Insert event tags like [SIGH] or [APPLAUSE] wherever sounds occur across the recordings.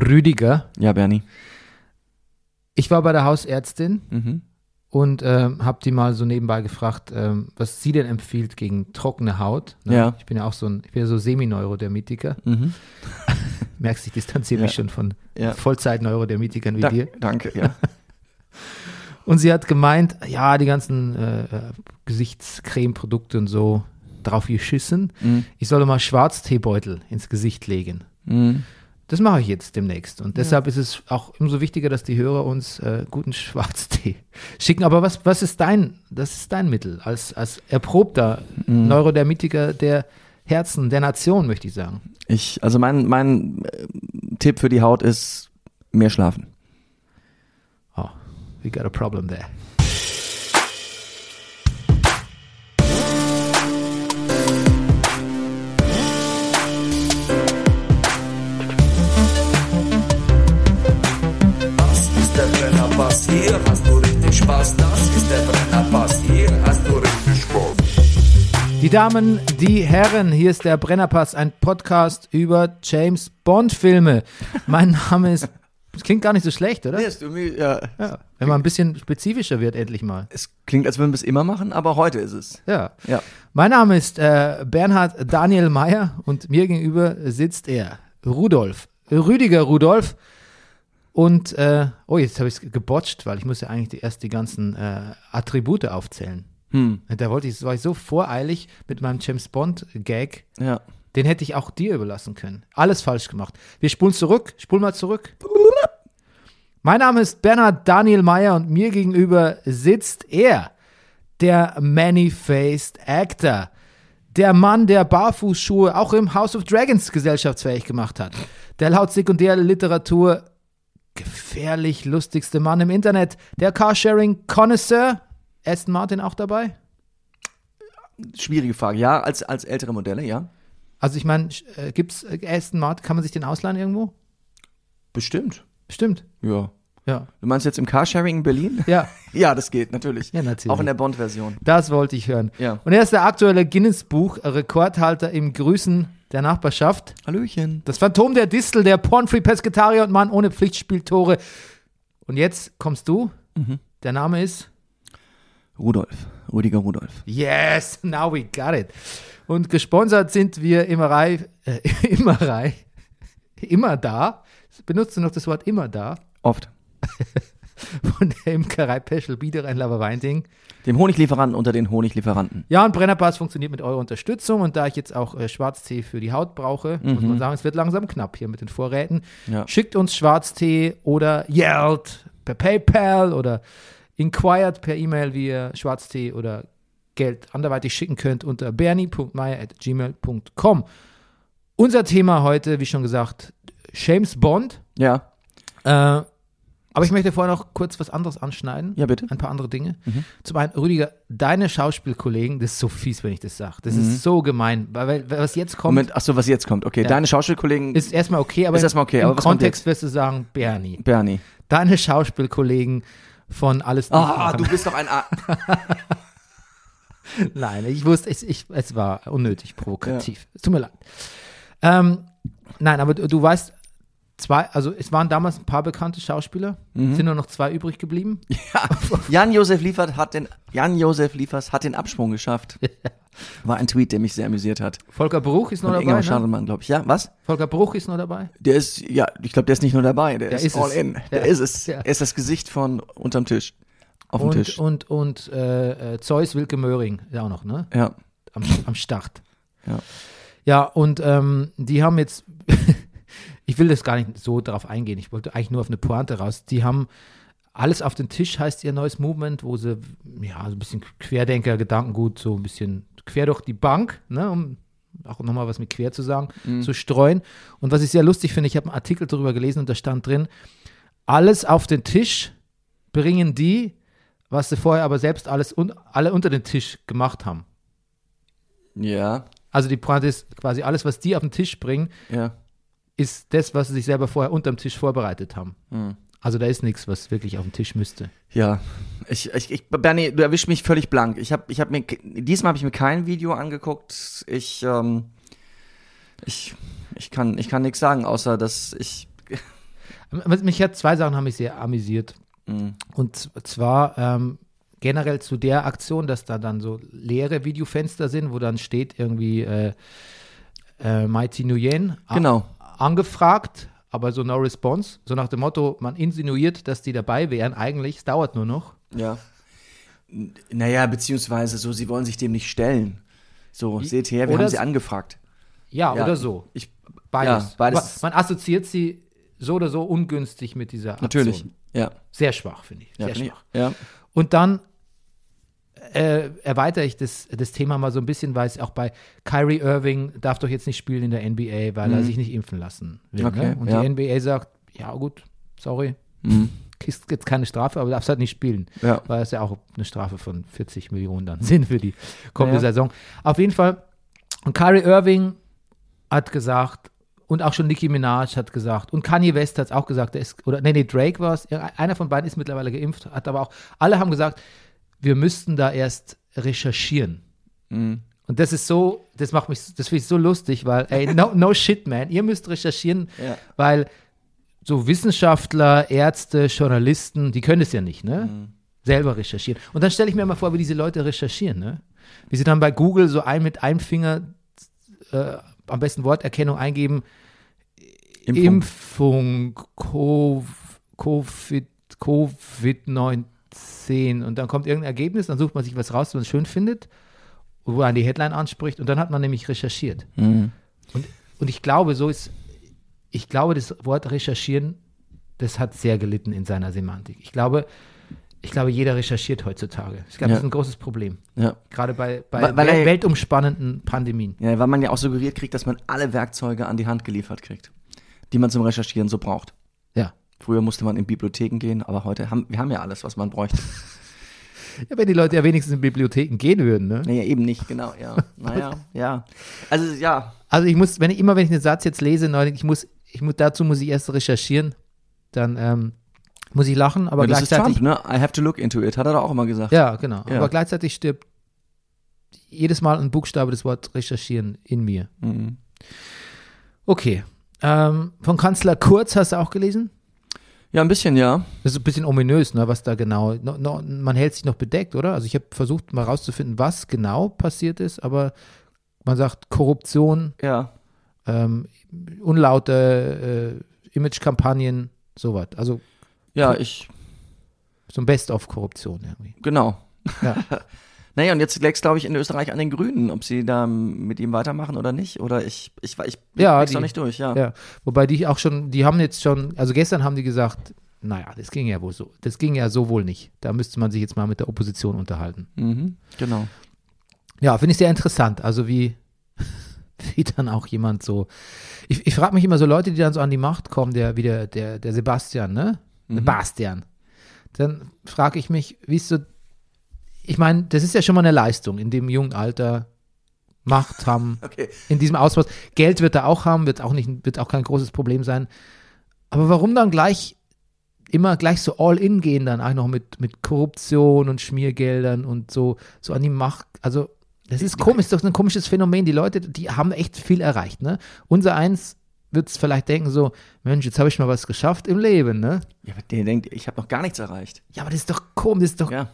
Rüdiger. Ja, Bernie. Ich war bei der Hausärztin Mhm. und ähm, habe die mal so nebenbei gefragt, ähm, was sie denn empfiehlt gegen trockene Haut. Ne? Ja. Ich bin ja auch so ein, ich bin ja so Semi-Neurodermitiker. Mhm. [LAUGHS] Merkst, ich distanziere Ja. mich schon von Ja. Vollzeit-Neurodermitikern wie Da, dir. danke, ja. [LAUGHS] Und sie hat gemeint, ja, die ganzen äh, äh, Gesichtscreme-Produkte und so drauf geschissen. Mhm. Ich solle mal Schwarzteebeutel ins Gesicht legen. Mhm. Das mache ich jetzt demnächst. Und deshalb ist es auch umso wichtiger, dass die Hörer uns äh, guten Schwarztee [LAUGHS] schicken. Aber was, was ist dein, das ist dein Mittel als, als erprobter Neurodermitiker der Herzen der Nation, möchte ich sagen. Ich, also mein, mein äh, Tipp für die Haut ist mehr schlafen. Oh, we got a problem there. Hier hast du richtig Spaß. Das ist der Brennerpass, hier hast du richtig Spaß. Die Damen, die Herren, hier ist der Brennerpass, ein Podcast über James Bond Filme. Mein Name ist, das klingt gar nicht so schlecht, oder? ist irgendwie, ja. Ja, wenn man ein bisschen spezifischer wird, endlich mal. Es klingt, als würden wir es immer machen, aber heute ist es. Ja. Ja. Mein Name ist äh, Bernhard Daniel Mayer und mir gegenüber sitzt er, Rudolf, Rüdiger Rudolf. Und, äh, oh, jetzt habe ich es gebotcht, weil ich muss ja eigentlich die, erst die ganzen äh, Attribute aufzählen. Hm. Da wollte ich, war ich so voreilig mit meinem James Bond Gag, Ja. den hätte ich auch dir überlassen können. Alles falsch gemacht. Wir spulen zurück, spulen mal zurück. Mein Name ist Bernhard Daniel Mayer und mir gegenüber sitzt er, der Many-Faced Actor. Der Mann, der Barfußschuhe auch im House of Dragons gesellschaftsfähig gemacht hat. Der laut Sekundärliteratur gefährlich lustigste Mann im Internet. Der Carsharing-Connoisseur. Aston Martin auch dabei? Schwierige Frage. Ja, als, als ältere Modelle, ja. Also ich meine, äh, gibt's äh, Aston Martin, kann man sich den ausleihen irgendwo? Bestimmt. Stimmt. Ja. Ja. Du meinst jetzt im Carsharing in Berlin? Ja, [LAUGHS] Ja, das geht, natürlich. Ja, natürlich. Auch in der Bond-Version. das wollte ich hören. Ja. Und er ist der aktuelle Guinness-Buch-Rekordhalter im Grüßen der Nachbarschaft. Hallöchen. Das Phantom der Distel, der Pornfree Pesketarier und Mann ohne Pflichtspieltore. Und jetzt kommst du. Der Name ist Rudolf. Rüdiger Rudolf. Yes, now we got it. Und gesponsert sind wir Immerei, äh, [LAUGHS] Immerei, immer da. Benutzt du noch das Wort immer da? Oft. [LAUGHS] Von der Imkerei Peschel Biederein Laberweinding. Dem Honiglieferanten unter den Honiglieferanten. Ja, und Brennerpass funktioniert mit eurer Unterstützung. Und da ich jetzt auch äh, Schwarztee für die Haut brauche, muss man sagen, es wird langsam knapp hier mit den Vorräten. Ja. Schickt uns Schwarztee oder Yelled per PayPal oder inquired per E-Mail, wie ihr Schwarztee oder Geld anderweitig schicken könnt unter bernie.meier.gmail.com. Unser Thema heute, wie schon gesagt, James Bond. Ja. Äh, aber ich möchte vorher noch kurz was anderes anschneiden. Ja, bitte. Ein paar andere Dinge. Zum einen, Rüdiger, deine Schauspielkollegen, das ist so fies, wenn ich das sage. Das ist so gemein. Weil, weil was jetzt kommt, Moment, achso, was jetzt kommt. Okay, Ja. deine Schauspielkollegen. ist erstmal okay, aber Ist erstmal okay, im aber was kommt Kontext wirst du sagen, Bernie. Bernie. Deine Schauspielkollegen von Alles Ah, du bist doch ein. A [LAUGHS] Nein, ich wusste, ich, ich, es war unnötig provokativ. Es tut mir leid. Ähm, nein, aber du, du weißt, zwei, also es waren damals ein paar bekannte Schauspieler, Mhm. sind nur noch zwei übrig geblieben. [LAUGHS] ja. Jan-Josef Liefert hat den. Jan-Josef Liefers hat den Absprung geschafft. [LAUGHS] War ein Tweet, der mich sehr amüsiert hat. Volker Bruch ist noch dabei. Ingemar Ne? Schadelmann, glaube ich. Ja, was? Volker Bruch ist noch dabei. Der ist, ja, ich glaube, der ist nicht nur dabei, der, Der ist, ist all es. in. Der Ja. ist es. Ja. Er ist das Gesicht von unterm Tisch. Auf dem Und, Tisch. und, und äh, äh, Zeus Wilke Möhring, ja auch noch, ne? ja. Am, am Start. Ja. Ja, und ähm, die haben jetzt, ich will das gar nicht so darauf eingehen, ich wollte eigentlich nur auf eine Pointe raus. Die haben alles auf den Tisch, heißt ihr neues Movement, wo sie, ja, so ein bisschen Querdenker, Gedankengut, so ein bisschen quer durch die Bank, ne, um auch nochmal was mit quer zu sagen, zu streuen. Und was ich sehr lustig finde, ich habe einen Artikel darüber gelesen und da stand drin, alles auf den Tisch bringen die, was sie vorher aber selbst alles un alle unter den Tisch gemacht haben. Ja. Also die Pointe ist quasi alles, was die auf den Tisch bringen, Ja. Ist das, was sie sich selber vorher unterm Tisch vorbereitet haben. Hm. Also da ist nichts, was wirklich auf den Tisch müsste. Ja, ich, ich, ich Bernie, du erwischst mich völlig blank. Ich habe ich hab mir, diesmal habe ich mir kein Video angeguckt. Ich, ähm, ich, ich kann, ich kann nichts sagen, außer dass ich, [LAUGHS] Mich hat zwei Sachen haben mich sehr amüsiert. Mhm. Und zwar ähm, generell zu der Aktion, dass da dann so leere Videofenster sind, wo dann steht irgendwie äh, äh, Mighty Nguyen a- Genau. Angefragt, aber so no response. So nach dem Motto, man insinuiert, dass die dabei wären. Eigentlich, es dauert nur noch. Ja. N- Naja, beziehungsweise so, sie wollen sich dem nicht stellen. So, seht her, wir Oder haben sie angefragt. Ja, Ja, oder so. Ich, Beides. Ja, beides man assoziiert sie so oder so ungünstig mit dieser Aktion. natürlich. Ja. Sehr schwach, finde ich. Ja, Sehr ich- schwach. ja. Und dann äh, erweitere ich das, das Thema mal so ein bisschen, weil es auch bei Kyrie Irving darf doch jetzt nicht spielen in der NBA, weil er sich nicht impfen lassen will. Mhm. Okay, ne? Und ja. die NBA sagt, ja gut, sorry, Mhm. kriegst jetzt keine Strafe, aber darfst halt nicht spielen. Ja. Weil es ja auch eine Strafe von 40 Millionen dann [LAUGHS] sind für die kommende Ja. Saison. Auf jeden Fall, und Kyrie Irving hat gesagt, und auch schon Nicki Minaj hat gesagt, und Kanye West hat es auch gesagt, ist, oder nee, nee, Drake war es, einer von beiden ist mittlerweile geimpft, hat aber auch, alle haben gesagt, wir müssten da erst recherchieren. Mhm. Und das ist so, das macht mich, das finde ich so lustig, weil, ey, no, no shit, man, ihr müsst recherchieren, Ja. weil so Wissenschaftler, Ärzte, Journalisten, die können es ja nicht, ne? Mhm. Selber recherchieren. Und dann stelle ich mir mal vor, wie diese Leute recherchieren, ne? Wie sie dann bei Google so ein mit einem Finger äh, am besten Worterkennung eingeben, Impfung. Impfung, Cov- Covid, Covid-19 und dann kommt irgendein Ergebnis, dann sucht man sich was raus, was man schön findet, wo man die Headline anspricht und dann hat man nämlich recherchiert. Mhm. Und, und ich glaube, so ist, ich glaube, das Wort recherchieren, das hat sehr gelitten in seiner Semantik. Ich glaube, ich glaube, jeder recherchiert heutzutage. Ich glaube, Ja. das ist ein großes Problem. Ja. Gerade bei, bei Weil- wel- weltumspannenden Pandemien. ja, weil man ja auch suggeriert kriegt, dass man alle Werkzeuge an die Hand geliefert kriegt, die man zum Recherchieren so braucht. Ja. Früher musste man in Bibliotheken gehen, aber heute haben wir haben ja alles, was man bräuchte. [LAUGHS] ja. Wenn die Leute ja wenigstens in Bibliotheken gehen würden, ne? Naja, eben nicht, genau, ja. [LAUGHS] Naja, ja. Also ja, Also ich muss, wenn ich immer, wenn ich einen Satz jetzt lese, neulich, ich muss, ich muss, dazu muss ich erst recherchieren, dann ähm, muss ich lachen, aber aber das ist gleichzeitig. Trump, ne? I have to look into it, hat er doch auch immer gesagt. Ja, genau. Ja. Aber gleichzeitig stirbt jedes Mal ein Buchstabe des Wort recherchieren in mir. Mhm. Okay. Ähm, von Kanzler Kurz hast du auch gelesen? Ja, ein bisschen, ja. Das ist ein bisschen ominös, ne, was da genau. No, no, man hält sich noch bedeckt, oder? Also ich habe versucht, mal rauszufinden, was genau passiert ist, aber man sagt Korruption, Ja. ähm, unlaute äh, Imagekampagnen, sowas. Also Ja, ich, so ein Best-of-Korruption irgendwie. genau. Ja. [LAUGHS] Naja, und jetzt lägst glaube ich, in Österreich an den Grünen, ob sie da mit ihm weitermachen oder nicht. Oder ich, ich, ich, ich Ja, die- noch nicht durch, ja. Ja, wobei die auch schon, die haben jetzt schon, also gestern haben die gesagt, naja, das ging ja wohl so, das ging ja so wohl nicht. Da müsste man sich jetzt mal mit der Opposition unterhalten. Mhm, genau. Ja, finde ich sehr interessant. Also wie, [LAUGHS] wie dann auch jemand so. Ich, ich frage mich immer so Leute, die dann so an die Macht kommen, der wie der, der, der Sebastian, ne? Sebastian. Dann frage ich mich, wie ist so. Ich meine, das ist ja schon mal eine Leistung, in dem jungen Alter Macht [LAUGHS] haben, Okay. in diesem Ausmaß. Geld wird er auch haben, wird auch nicht, wird auch kein großes Problem sein. Aber warum dann gleich immer gleich so all in gehen dann auch noch mit, mit Korruption und Schmiergeldern und so, so an die Macht. Also, das ist komisch, ist doch ein komisches Phänomen. Die Leute, die haben echt viel erreicht, ne? Unser eins wird es vielleicht denken so, Mensch, jetzt habe ich mal was geschafft im Leben, ne? Ja, aber der denkt, ich habe noch gar nichts erreicht. Ja, aber das ist doch komisch, das ist doch, Ja.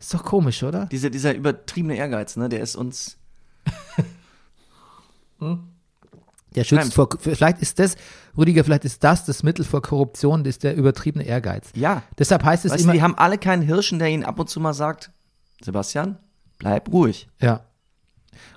Ist doch komisch, oder? Diese, dieser übertriebene Ehrgeiz, ne, der ist uns. [LAUGHS] Der schützt Fremd. vor, vielleicht ist das, Rüdiger, vielleicht ist das das Mittel vor Korruption, das ist der übertriebene Ehrgeiz. Ja. Deshalb heißt es Weißt du, immer, die haben alle keinen Hirschen, der ihnen ab und zu mal sagt, Sebastian, bleib ruhig. Ja.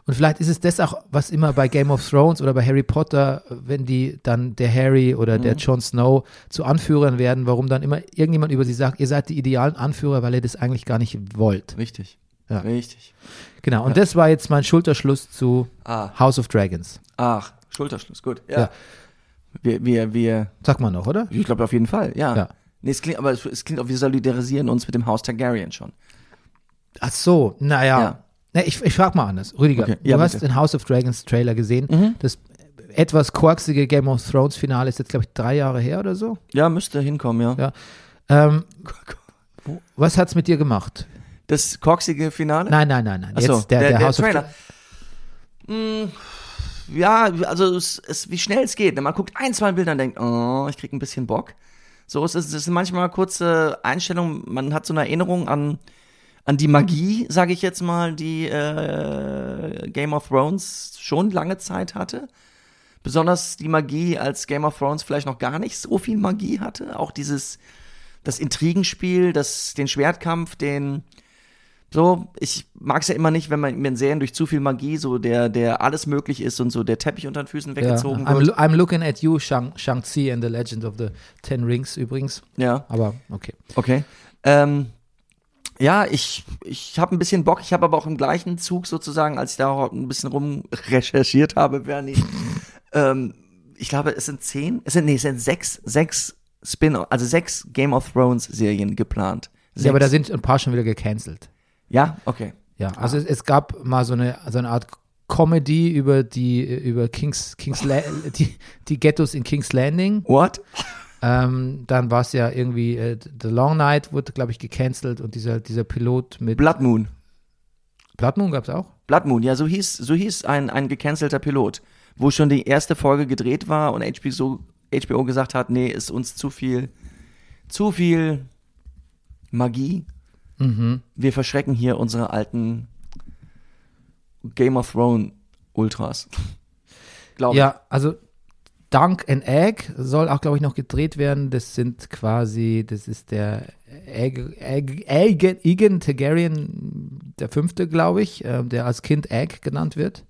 Und vielleicht ist es das auch, was immer bei Game of Thrones oder bei Harry Potter, wenn die dann der Harry oder Mhm. der Jon Snow zu Anführern werden, warum dann immer irgendjemand über sie sagt, ihr seid die idealen Anführer, weil ihr das eigentlich gar nicht wollt. Richtig. Ja. Richtig. Genau. Und das war jetzt mein Schulterschluss zu Ah. House of Dragons. Ach, Schulterschluss, gut. Ja. Ja. Wir, wir, wir, Sag mal noch, oder? ich glaube auf jeden Fall, ja. Ja. Nee, es klingt, aber es, es klingt auch, wir solidarisieren uns mit dem Haus Targaryen schon. Ach so, naja. Ja. Nee, ich ich frage mal anders. Rüdiger, Okay. Ja, du hast bitte. Mhm. den House of Dragons Trailer gesehen. Das etwas korksige Game of Thrones Finale ist jetzt, glaube ich, drei Jahre her oder so. Ja, müsste hinkommen, ja. Ja. Ähm, [LAUGHS] was hat's mit dir gemacht? Das korksige Finale? Nein, nein, nein, nein. Ach so, Jetzt der, der, House of Trailer. Mm, ja, also es, es, wie schnell es geht. Man guckt ein, zwei Bilder und denkt, oh, ich krieg ein bisschen Bock. So es ist es sind manchmal kurze Einstellungen. Man hat so eine Erinnerung an an die Magie, sage ich jetzt mal, die äh, Game of Thrones schon lange Zeit hatte. Besonders die Magie, als Game of Thrones vielleicht noch gar nicht so viel Magie hatte. Auch dieses, das Intrigenspiel, das, den Schwertkampf, den, so, ich mag es ja immer nicht, wenn man in Serien durch zu viel Magie so der, der alles möglich ist und so der Teppich unter den Füßen weggezogen I'm, wird. I'm looking at you, Shang- Shang-Chi and the Legend of the Ten Rings übrigens. Ja, Aber okay. okay. Ähm, ja, ich, ich habe ein bisschen Bock. Ich habe aber auch im gleichen Zug sozusagen, als ich da auch ein bisschen rum recherchiert habe, Bernie, [LAUGHS] ähm, ich glaube, es sind zehn, es sind, nee, es sind sechs, sechs Spin, also sechs Game of Thrones Serien geplant. Sechs. Ja, aber da sind ein paar schon wieder gecancelt. ja, okay. Ja, also es, es gab mal so eine, so eine Art Comedy über die, über Kings, Kings La [LAUGHS] die, die Ghettos in King's Landing. What? Ähm, dann war es ja irgendwie, äh, The Long Night wurde, glaube ich, gecancelt und dieser, dieser Pilot mit Blood Moon. Blood Moon gab es auch. Blood Moon, ja, so hieß, so hieß ein, ein gecancelter Pilot, wo schon die erste Folge gedreht war und HBO, so, HBO gesagt hat, nee, ist uns zu viel, zu viel Magie. Mhm. Wir verschrecken hier unsere alten Game of Thrones Ultras. [LAUGHS] Glaube Ja, also Dunk and Egg soll auch, glaube ich, noch gedreht werden. Das sind quasi, das ist der Egg, Egg, Egg, Egan Targaryen, der fünfte, glaube ich, ähm, der als Kind Egg genannt wird.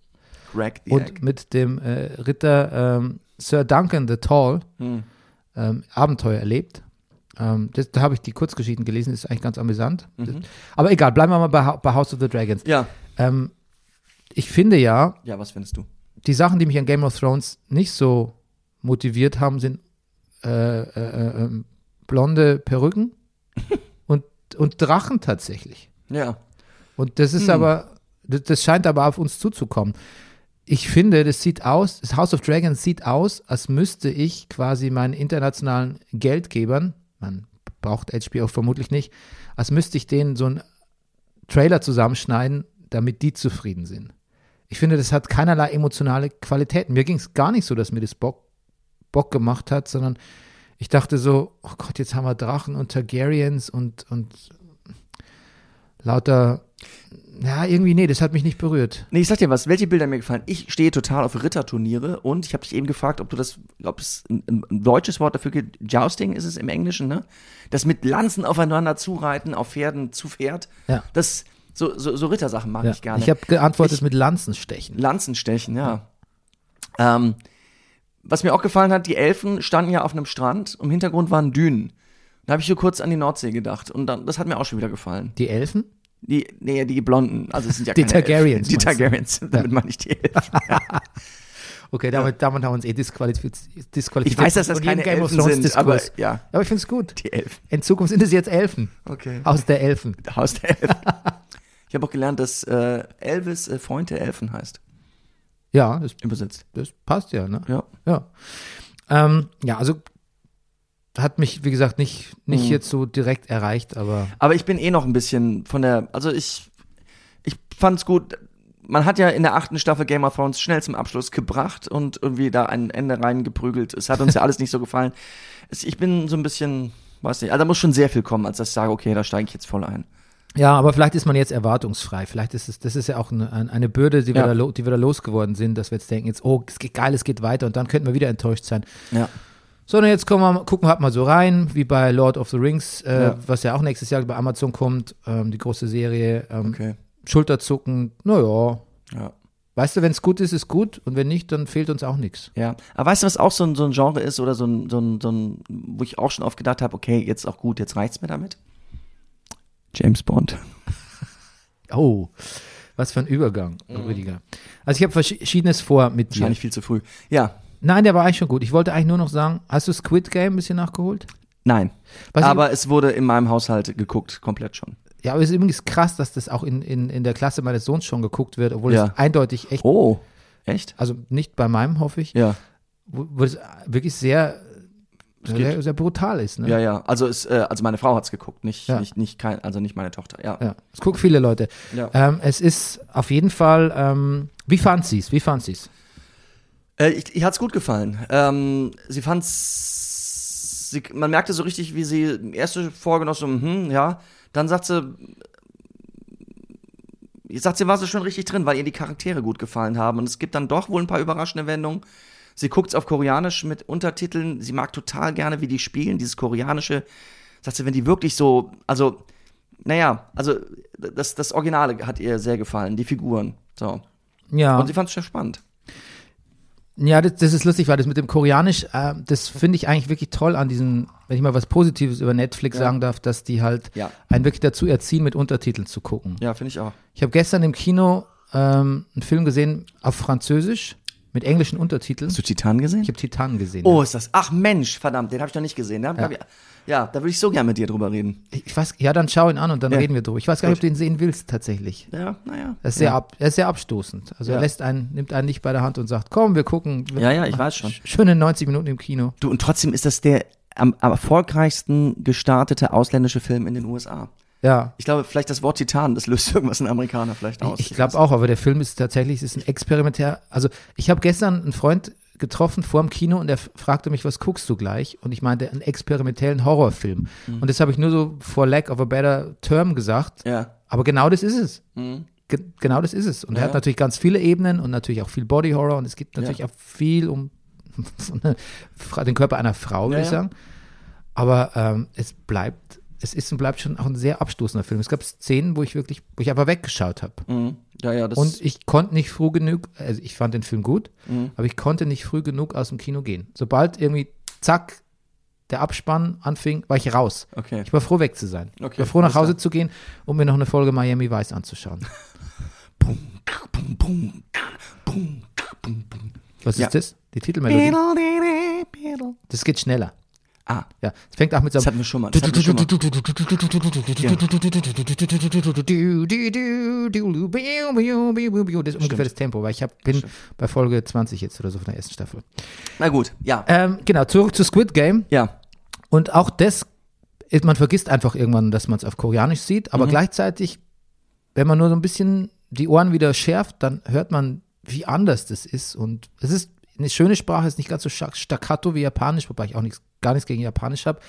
Crack the Und Egg. mit dem äh, Ritter ähm, Sir Duncan the Tall Hm. ähm, Abenteuer erlebt. Ähm, das, da habe ich die Kurzgeschichten gelesen, ist eigentlich ganz amüsant. Mhm. Aber egal, bleiben wir mal bei, bei House of the Dragons. Ja. Ähm, ich finde ja, Ja, was findest du? die Sachen, die mich an Game of Thrones nicht so motiviert haben, sind äh, äh, äh, blonde Perücken [LAUGHS] und, und Drachen tatsächlich. Ja. Und das ist Hm. aber, das, das scheint aber auf uns zuzukommen. Ich finde, das sieht aus, das House of Dragons sieht aus, als müsste ich quasi meinen internationalen Geldgebern, man braucht HBO vermutlich nicht, als müsste ich denen so einen Trailer zusammenschneiden, damit die zufrieden sind. Ich finde, das hat keinerlei emotionale Qualitäten. Mir ging es gar nicht so, dass mir das Bock, Bock gemacht hat, sondern ich dachte so, oh Gott, jetzt haben wir Drachen und Targaryens und, und lauter, ja, irgendwie, nee, das hat mich nicht berührt. Nee, ich sag dir was, welche Bilder mir gefallen. Ich stehe total auf Ritterturniere und ich habe dich eben gefragt, ob du das, ob es ein, ein, deutsches Wort dafür gibt. Jousting ist es im Englischen, ne? Das mit Lanzen aufeinander zureiten, auf Pferden zu Pferd. Ja. Das, so, so, so Rittersachen mag Ja. ich gerne. Ich habe geantwortet Ich- mit Lanzenstechen. Lanzenstechen, ja. Ähm, was mir auch gefallen hat, die Elfen standen ja auf einem Strand, im Hintergrund waren Dünen. Da habe ich so kurz an die Nordsee gedacht und dann, das hat mir auch schon wieder gefallen. Die Elfen? Die, nee, die Blonden, also es sind ja Die keine Targaryens, Elfen. Die? Targaryens, damit meine ich die Elfen. [LAUGHS] Okay, damit, damit haben wir uns eh disqualifiziert. disqualifiziert Ich weiß, dass das jedem keine Elfen sind, aber ja, aber ich finde es gut. die Elfen. In Zukunft sind es jetzt Elfen. Okay. Aus der Elfen. Haus der Elfen. [LAUGHS] ich habe auch gelernt, dass äh, Elvis äh, Freund der Elfen heißt, Ja, das, übersetzt. das passt ja, ne? Ja. Ja. Ähm, ja, also hat mich, wie gesagt, nicht, nicht Mhm. jetzt so direkt erreicht, aber Aber ich bin eh noch ein bisschen von der, also ich, ich fand's gut. Man hat ja in der achten Staffel Game of Thrones schnell zum Abschluss gebracht und irgendwie da ein Ende reingeprügelt. Es hat uns ja alles nicht so gefallen. Es, ich bin so ein bisschen, weiß nicht, also da muss schon sehr viel kommen, als dass ich sage, okay, da steige ich jetzt voll ein. Ja, aber vielleicht ist man jetzt erwartungsfrei. Vielleicht ist es, das ist ja auch eine, ein- eine Bürde, die wir, Ja. da, lo- die wir da losgeworden sind, dass wir jetzt denken, jetzt, oh, es geht geil, es geht weiter und dann könnten wir wieder enttäuscht sein. Ja. Sondern jetzt kommen wir, gucken wir halt mal so rein, wie bei Lord of the Rings, äh, Ja. was ja auch nächstes Jahr bei Amazon kommt, ähm, die große Serie, ähm, Okay. Schulterzucken, naja. Ja. Weißt du, wenn es gut ist, ist gut und wenn nicht, dann fehlt uns auch nichts. Ja, aber weißt du, was auch so ein, so ein Genre ist oder so ein, so ein, so ein, wo ich auch schon oft gedacht habe, okay, jetzt auch gut, jetzt reicht's mir damit? James Bond. [LAUGHS] Oh, was für ein Übergang, Rüdiger. Also ich habe Verschiedenes vor mit dir. Wahrscheinlich viel zu früh. Ja, Nein, der war eigentlich schon gut. Ich wollte eigentlich nur noch sagen, hast du Squid Game ein bisschen nachgeholt? nein. Was aber es wurde in meinem Haushalt geguckt, komplett schon. Ich, ja, aber es ist übrigens krass, dass das auch in, in, in der Klasse meines Sohns schon geguckt wird, obwohl Ja. es eindeutig echt, Oh, echt? also nicht bei meinem, hoffe ich, Ja, wo, wo es wirklich sehr, sehr, sehr brutal ist. Ne? ja, ja. Also es, äh, also meine Frau hat's geguckt, nicht, Ja. nicht, nicht kein, also nicht meine Tochter. Ja. Ja, es gucken viele Leute. Ja. Ähm, es ist auf jeden Fall, ähm, wie fand sie es? Wie fand sie es? Äh, ich, ich hat's gut gefallen. Ähm, sie fand's. Sie, man merkte so richtig, wie sie erste Folge so, hm, ja. Dann sagt sie. Ich sagt, sie war so schon richtig drin, weil ihr die Charaktere gut gefallen haben. Und es gibt dann doch wohl ein paar überraschende Wendungen. Sie guckt's auf Koreanisch mit Untertiteln. Sie mag total gerne, wie die spielen, dieses Koreanische. Sagt sie, wenn die wirklich so, also, naja, also das, das Originale hat ihr sehr gefallen, die Figuren. So. Ja. Und sie fand's sehr spannend. Ja, das, das ist lustig, weil das mit dem Koreanisch, äh, das finde ich eigentlich wirklich toll an diesen, wenn ich mal was Positives über Netflix Ja. sagen darf, dass die halt Ja. einen wirklich dazu erziehen, mit Untertiteln zu gucken. Ja, finde ich auch. Ich habe gestern im Kino ähm, einen Film gesehen auf Französisch mit englischen Untertiteln. Hast du Titan gesehen? Ich habe Titan gesehen. Oh, ja. ist das. Ach Mensch, verdammt, den habe ich noch nicht gesehen. Ja. ja. ja, da würde ich so gern mit dir drüber reden. Ich weiß, ja, dann schau ihn an und dann Ja. reden wir drüber. Ich weiß gar nicht, ob du ihn sehen willst, tatsächlich. Ja, naja. Er ist sehr, ab, er ist sehr abstoßend. Also er lässt einen, nimmt einen nicht bei der Hand und sagt, komm, wir gucken. Ja, ja, ich weiß schon. Sch- Schöne 90 Minuten im Kino. Du, und trotzdem ist das der am, am erfolgreichsten gestartete ausländische Film in den USA. Ja. Ich glaube, vielleicht das Wort Titan, das löst [LAUGHS] irgendwas in Amerikaner vielleicht aus. Ich, ich glaube auch, aber der Film ist tatsächlich, ist ein experimentär. Also ich habe gestern einen Freund getroffen vor dem Kino und der f- fragte mich, was guckst du gleich? Und ich meinte, einen experimentellen Horrorfilm. Mhm. Und das habe ich nur so for lack of a better term gesagt. Ja. Aber genau das ist es. Mhm. Ge genau das ist es. Und er Ja. hat natürlich ganz viele Ebenen und natürlich auch viel Body Horror und es geht natürlich Ja. auch viel um [LAUGHS] den Körper einer Frau, würde ich sagen. Aber ähm, es bleibt, es ist und bleibt schon auch ein sehr abstoßender Film. Es gab Szenen, wo ich wirklich, wo ich einfach weggeschaut habe. Mhm. Ja, ja, Und ich konnte nicht früh genug, also ich fand den Film gut, Mhm. aber ich konnte nicht früh genug aus dem Kino gehen. Sobald irgendwie, zack, der Abspann anfing, war ich raus. Okay. Ich war froh, weg zu sein. Okay, ich war froh, nach Hause zu gehen, um mir noch eine Folge Miami Vice anzuschauen. [LAUGHS] Was Ja. ist das? Die Titelmelodie. Das geht schneller. Ah, Ja, es fängt auch mit so das einem hatten wir schon mal. Das hatten wir schon mal. das ist ungefähr das Tempo, weil ich hab, bin bei Folge 20 jetzt oder so von der ersten Staffel. Na gut, ja. Ähm, genau, zurück zu Squid Game. Ja. Und auch das, ist, man vergisst einfach irgendwann, dass man es auf Koreanisch sieht, aber gleichzeitig, wenn man nur so ein bisschen die Ohren wieder schärft, dann hört man, wie anders das ist. Und es ist eine schöne Sprache, ist nicht ganz so sta- staccato wie Japanisch, wobei ich auch nichts, gar nichts gegen Japanisch habe.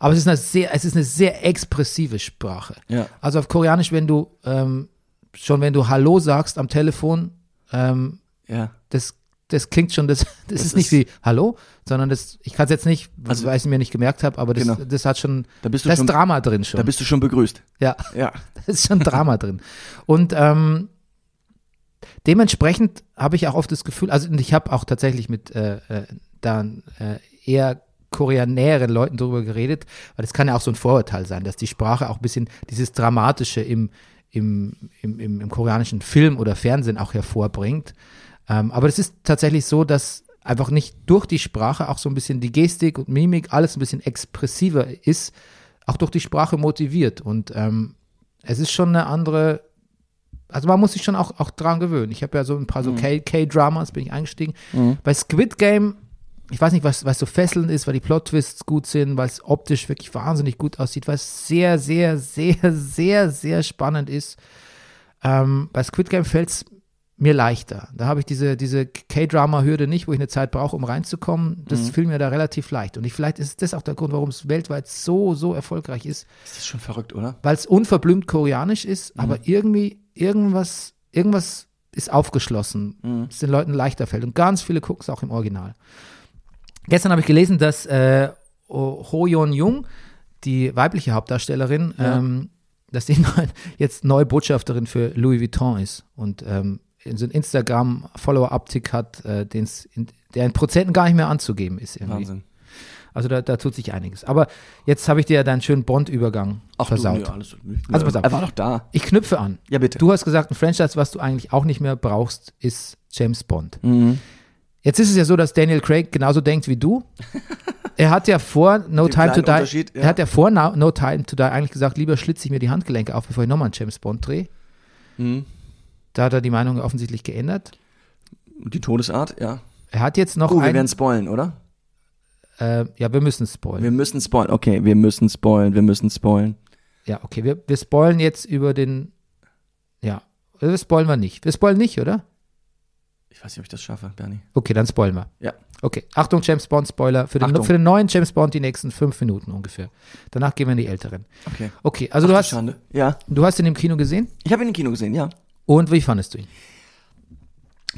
Aber es ist eine sehr, es ist eine sehr expressive Sprache. Ja. Also auf Koreanisch, wenn du ähm, schon wenn du Hallo sagst am Telefon, ähm, Ja. das, das klingt schon, das, [LAUGHS] das, ist nicht ist- wie Hallo, sondern das, ich kann es jetzt nicht, Also- weil ich es mir nicht gemerkt habe, aber das, Genau. das hat schon, Da bist du da ist schon- Drama drin schon. Da bist du schon begrüßt. ja, Ja. [LAUGHS] da ist schon Drama drin. Und ähm, dementsprechend habe ich auch oft das Gefühl, also ich habe auch tatsächlich mit äh, äh, dann äh, eher koreanären Leuten darüber geredet, weil das kann ja auch so ein Vorurteil sein, dass die Sprache auch ein bisschen dieses Dramatische im, im, im, im, im koreanischen Film oder Fernsehen auch hervorbringt. Ähm, aber es ist tatsächlich so, dass einfach nicht durch die Sprache auch so ein bisschen die Gestik und Mimik alles ein bisschen expressiver ist, auch durch die Sprache motiviert. Und ähm, es ist schon eine andere, also man muss sich schon auch, auch dran gewöhnen. Ich habe ja so ein paar so K- K-Dramas, bin ich eingestiegen. Bei Squid Game, ich weiß nicht, was, was so fesselnd ist, weil die Plot-Twists gut sind, weil es optisch wirklich wahnsinnig gut aussieht, weil es sehr, sehr, sehr, sehr, sehr spannend ist. Ähm, bei Squid Game fällt es mir leichter. Da habe ich diese, diese K-Drama-Hürde nicht, wo ich eine Zeit brauche, um reinzukommen. Das fiel mir da relativ leicht. Und ich, vielleicht ist das auch der Grund, warum es weltweit so, so erfolgreich ist, Das ist schon verrückt, oder? weil es unverblümt koreanisch ist, aber irgendwie irgendwas, irgendwas ist aufgeschlossen, es den Leuten leichter fällt. Und ganz viele gucken es auch im Original. Gestern habe ich gelesen, dass äh, Ho Yeon Jung, die weibliche Hauptdarstellerin, Ja. ähm, dass die [LAUGHS] neu, jetzt neue Botschafterin für Louis Vuitton ist und ähm, so ein Instagram-Follower-Uptick hat, äh, den's in, der in Prozenten gar nicht mehr anzugeben ist. Irgendwie. Wahnsinn. Also da, da tut sich einiges. Aber jetzt habe ich dir ja deinen schönen Bond-Übergang versaut. Du, nee, alles, Also pass auf. Er war doch da. Ich knüpfe an. Ja, bitte. Du hast gesagt, ein Franchise, was du eigentlich auch nicht mehr brauchst, ist James Bond. Mhm. Jetzt ist es ja so, dass Daniel Craig genauso denkt wie du. [LAUGHS] Er hat ja vor No Den Time to Die, ja. er hat ja vor no, no Time to Die eigentlich gesagt, lieber schlitze ich mir die Handgelenke auf, bevor ich nochmal einen James Bond drehe. Mhm. Da hat er die Meinung offensichtlich geändert. Die Todesart, ja. Er hat jetzt noch Oh, wir einen, werden spoilen, oder? Äh, ja, wir müssen spoilen. Wir müssen spoilen. Okay, wir müssen spoilen, wir müssen spoilen. ja, okay, wir, wir spoilen jetzt über den, ja, das spoilen wir nicht. Wir spoilen nicht, oder? Ich weiß nicht, ob ich das schaffe, Bernie. Okay, dann spoilen wir. Ja. Okay, Achtung, James Bond Spoiler für den, für den neuen James Bond die nächsten fünf Minuten ungefähr. Danach gehen wir in die älteren. Okay. Okay, also du Ach, hast, Schande. Ja. du hast ihn im Kino gesehen Ich habe ihn im Kino gesehen, ja. und wie fandest du ihn?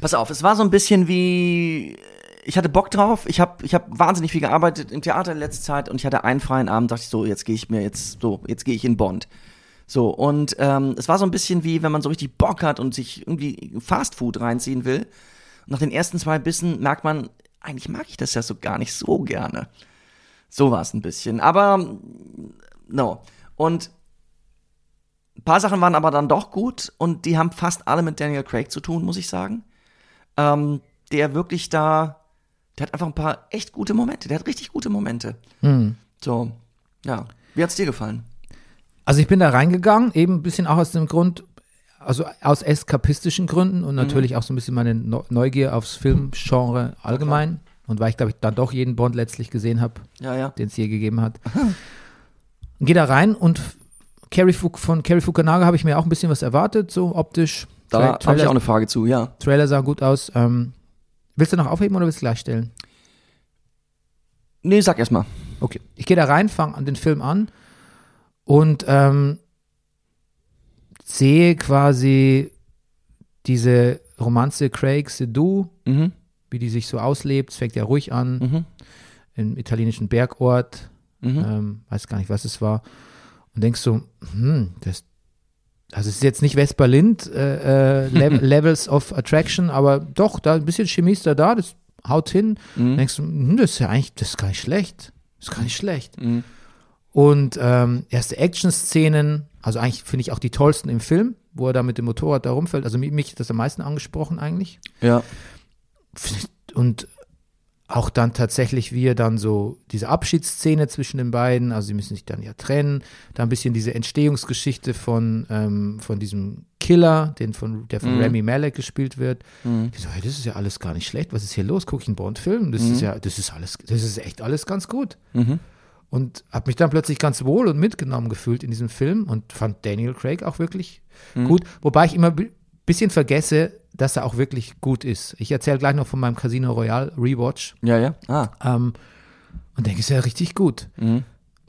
Pass auf, es war so ein bisschen wie ich hatte Bock drauf. Ich habe ich hab wahnsinnig viel gearbeitet im Theater in letzter Zeit und ich hatte einen freien Abend, dachte ich so, jetzt gehe ich mir jetzt so, jetzt gehe ich in Bond. So, und ähm, es war so ein bisschen wie, wenn man so richtig Bock hat und sich irgendwie Fastfood reinziehen will. Und nach den ersten zwei Bissen merkt man, eigentlich mag ich das ja so gar nicht so gerne. So war es ein bisschen. Aber no. Und ein paar Sachen waren aber dann doch gut und die haben fast alle mit Daniel Craig zu tun, muss ich sagen. Ähm, der wirklich da, der hat einfach ein paar echt gute Momente. Der hat richtig gute Momente. So, ja. Wie hat's dir gefallen? Also ich bin da reingegangen, eben ein bisschen auch aus dem Grund, also aus eskapistischen Gründen und natürlich auch so ein bisschen meine Neu- Neugier aufs Filmgenre allgemein. Und weil ich, glaube ich, dann doch jeden Bond letztlich gesehen habe, Ja, ja. den es je gegeben hat. Und [LAUGHS] Geh da rein und Carrie Fuk von Carrie Fukunaga habe ich mir auch ein bisschen was erwartet, so optisch. Da habe ich auch eine Frage zu, ja. Trailer sah gut aus. Ähm, willst du noch aufheben oder willst du gleich stellen? Nee, sag erst mal. Okay, ich gehe da rein, fange an den Film an und ähm, sehe quasi diese Romanze Craig Sedu, Mhm. wie die sich so auslebt. Es fängt ja ruhig an, Mhm. im italienischen Bergort, Mhm. ähm, weiß gar nicht, was es war. Und denkst so, hm, das, also es ist jetzt nicht Vesperlind, äh, äh, Le [LAUGHS] Levels of Attraction, aber doch, da ein bisschen Chemie ist da da, das haut hin. Mhm. Denkst du, hm, das ist ja eigentlich, das ist gar nicht schlecht. Das ist gar nicht schlecht. Mhm. Und ähm, erste Action-Szenen, also eigentlich finde ich auch die tollsten im Film, wo er da mit dem Motorrad da rumfällt. Also mich, mich hat das am meisten angesprochen eigentlich. Ja. Und auch dann tatsächlich, wie er dann so diese Abschiedsszene zwischen den beiden, also sie müssen sich dann ja trennen, da ein bisschen diese Entstehungsgeschichte von, ähm, von diesem Killer, den von, der von Mhm. Remy Malek gespielt wird. Mhm. Ich so, hey, das ist ja alles gar nicht schlecht. Was ist hier los? Gucke ich einen Bond-Film? Das ist ja, das ist alles, das ist echt alles ganz gut. Mhm. Und habe mich dann plötzlich ganz wohl und mitgenommen gefühlt in diesem Film und fand Daniel Craig auch wirklich gut. Wobei ich immer bisschen vergesse, dass er auch wirklich gut ist. Ich erzähle gleich noch von meinem Casino Royale Rewatch Ja, ja. Ah. ähm, und denke, ist ja richtig gut. Mhm.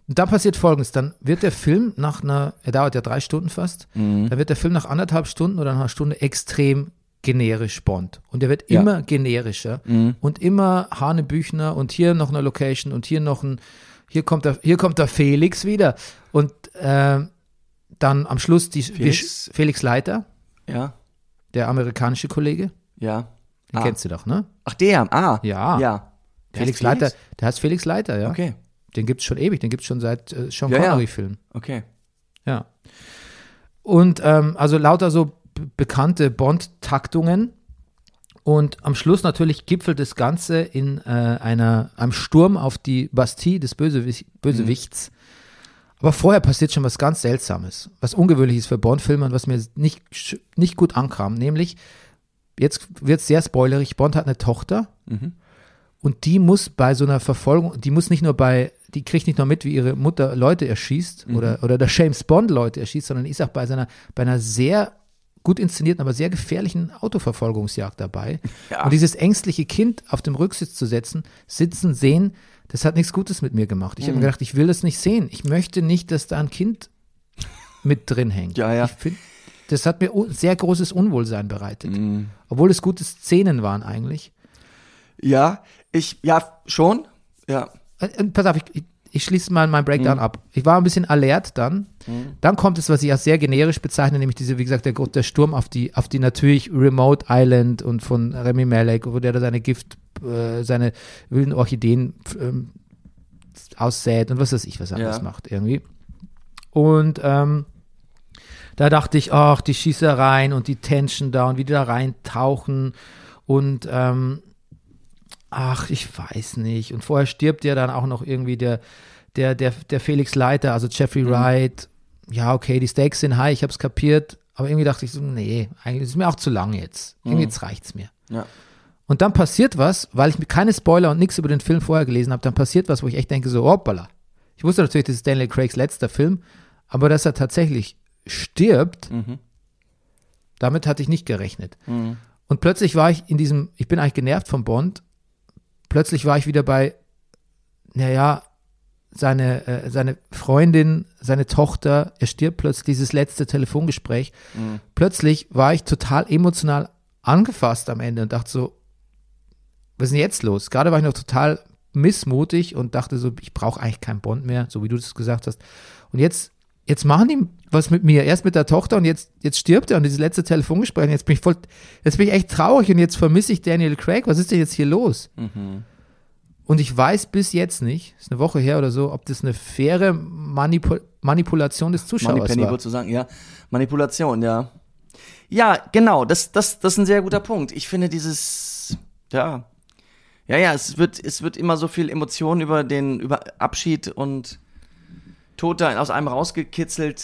Und dann passiert folgendes: Dann wird der Film nach einer, er dauert ja drei Stunden fast, Mhm. dann wird der Film nach anderthalb Stunden oder nach einer Stunde extrem generisch Bond. Und er wird Ja. immer generischer Mhm. und immer Hanebüchner und hier noch eine Location und hier noch ein, hier kommt der, hier kommt der Felix wieder. Und ähm, dann am Schluss die Felix? Felix Leiter, Ja. Der amerikanische Kollege, Ja. den Ah. kennst du doch, ne? Ach, der. Ah. Ja. Ja. Felix heißt Leiter, der heißt Felix Leiter, ja. Okay. Den gibt es schon ewig, den gibt es schon seit äh, Sean Ja, ja. Connery-Filmen. Okay. Ja. Und ähm, also lauter so bekannte Bond-Taktungen. Und am Schluss natürlich gipfelt das Ganze in äh, einer, einem Sturm auf die Bastille des Bösewich Bösewichts. Aber vorher passiert schon was ganz Seltsames, was ungewöhnliches für Bond-Filme und was mir nicht, nicht gut ankam. Nämlich, jetzt wird es sehr spoilerig, Bond hat eine Tochter Mhm. und die muss bei so einer Verfolgung, die muss nicht nur bei, die kriegt nicht nur mit, wie ihre Mutter Leute erschießt oder, oder der James Bond Leute erschießt, sondern ist auch bei seiner, bei einer sehr gut inszenierten, aber sehr gefährlichen Autoverfolgungsjagd dabei. Ja. Und dieses ängstliche Kind auf dem Rücksitz zu setzen, sitzen, sehen, das hat nichts Gutes mit mir gemacht. Ich habe mir gedacht, ich will das nicht sehen. Ich möchte nicht, dass da ein Kind mit drin hängt. [LAUGHS] Ja, ja. Ich find, das hat mir sehr großes Unwohlsein bereitet. Mhm. Obwohl es gute Szenen waren eigentlich. Ja. Ich, ja, schon. Ja. Äh, äh, Pass auf, ich, ich, ich schließe mal meinen Breakdown ab. Ich war ein bisschen alert dann. Dann kommt es, was ich als sehr generisch bezeichne, nämlich diese, wie gesagt, der, der Sturm auf die, auf die natürlich Remote Island und von Remy Malek, wo der da seine Gift, äh, seine wilden Orchideen ähm, aussät und was weiß ich, was er Ja. alles macht irgendwie. Und ähm, da dachte ich, ach, die Schießereien und die Tension da und wie die da reintauchen und ähm, ach, ich weiß nicht. Und vorher stirbt ja dann auch noch irgendwie der, der, der, der Felix Leiter, also Jeffrey Mhm. Wright. Ja, okay, die Stakes sind high, ich hab's kapiert. Aber irgendwie dachte ich so, nee, eigentlich ist mir auch zu lang jetzt. Irgendwie jetzt reicht's mir. Mhm. Ja. Und dann passiert was, weil ich mir keine Spoiler und nichts über den Film vorher gelesen habe, dann passiert was, wo ich echt denke, so, hoppala. Ich wusste natürlich, das ist Daniel Craigs letzter Film, aber dass er tatsächlich stirbt, Mhm. damit hatte ich nicht gerechnet. Mhm. Und plötzlich war ich in diesem, ich bin eigentlich genervt vom Bond. Plötzlich war ich wieder bei, naja, seine, äh, seine Freundin, seine Tochter, er stirbt plötzlich, dieses letzte Telefongespräch. Plötzlich war ich total emotional angefasst am Ende und dachte so, was ist denn jetzt los? Gerade war ich noch total missmutig und dachte so, ich brauche eigentlich keinen Bond mehr, so wie du das gesagt hast. Und jetzt, jetzt machen die was mit mir, erst mit der Tochter und jetzt, jetzt stirbt er und dieses letzte Telefongespräch, jetzt bin ich voll, jetzt bin ich echt traurig und jetzt vermisse ich Daniel Craig. Was ist denn jetzt hier los? Und ich weiß bis jetzt nicht, ist eine Woche her oder so, ob das eine faire Manipu Manipulation des Zuschauers Money Penny war. zu sagen, ja. Manipulation, ja. Ja, genau, das, das, das ist ein sehr guter Punkt. Ich finde dieses, ja. Ja, ja, es wird, es wird immer so viel Emotion über den, über Abschied und Da aus einem rausgekitzelt.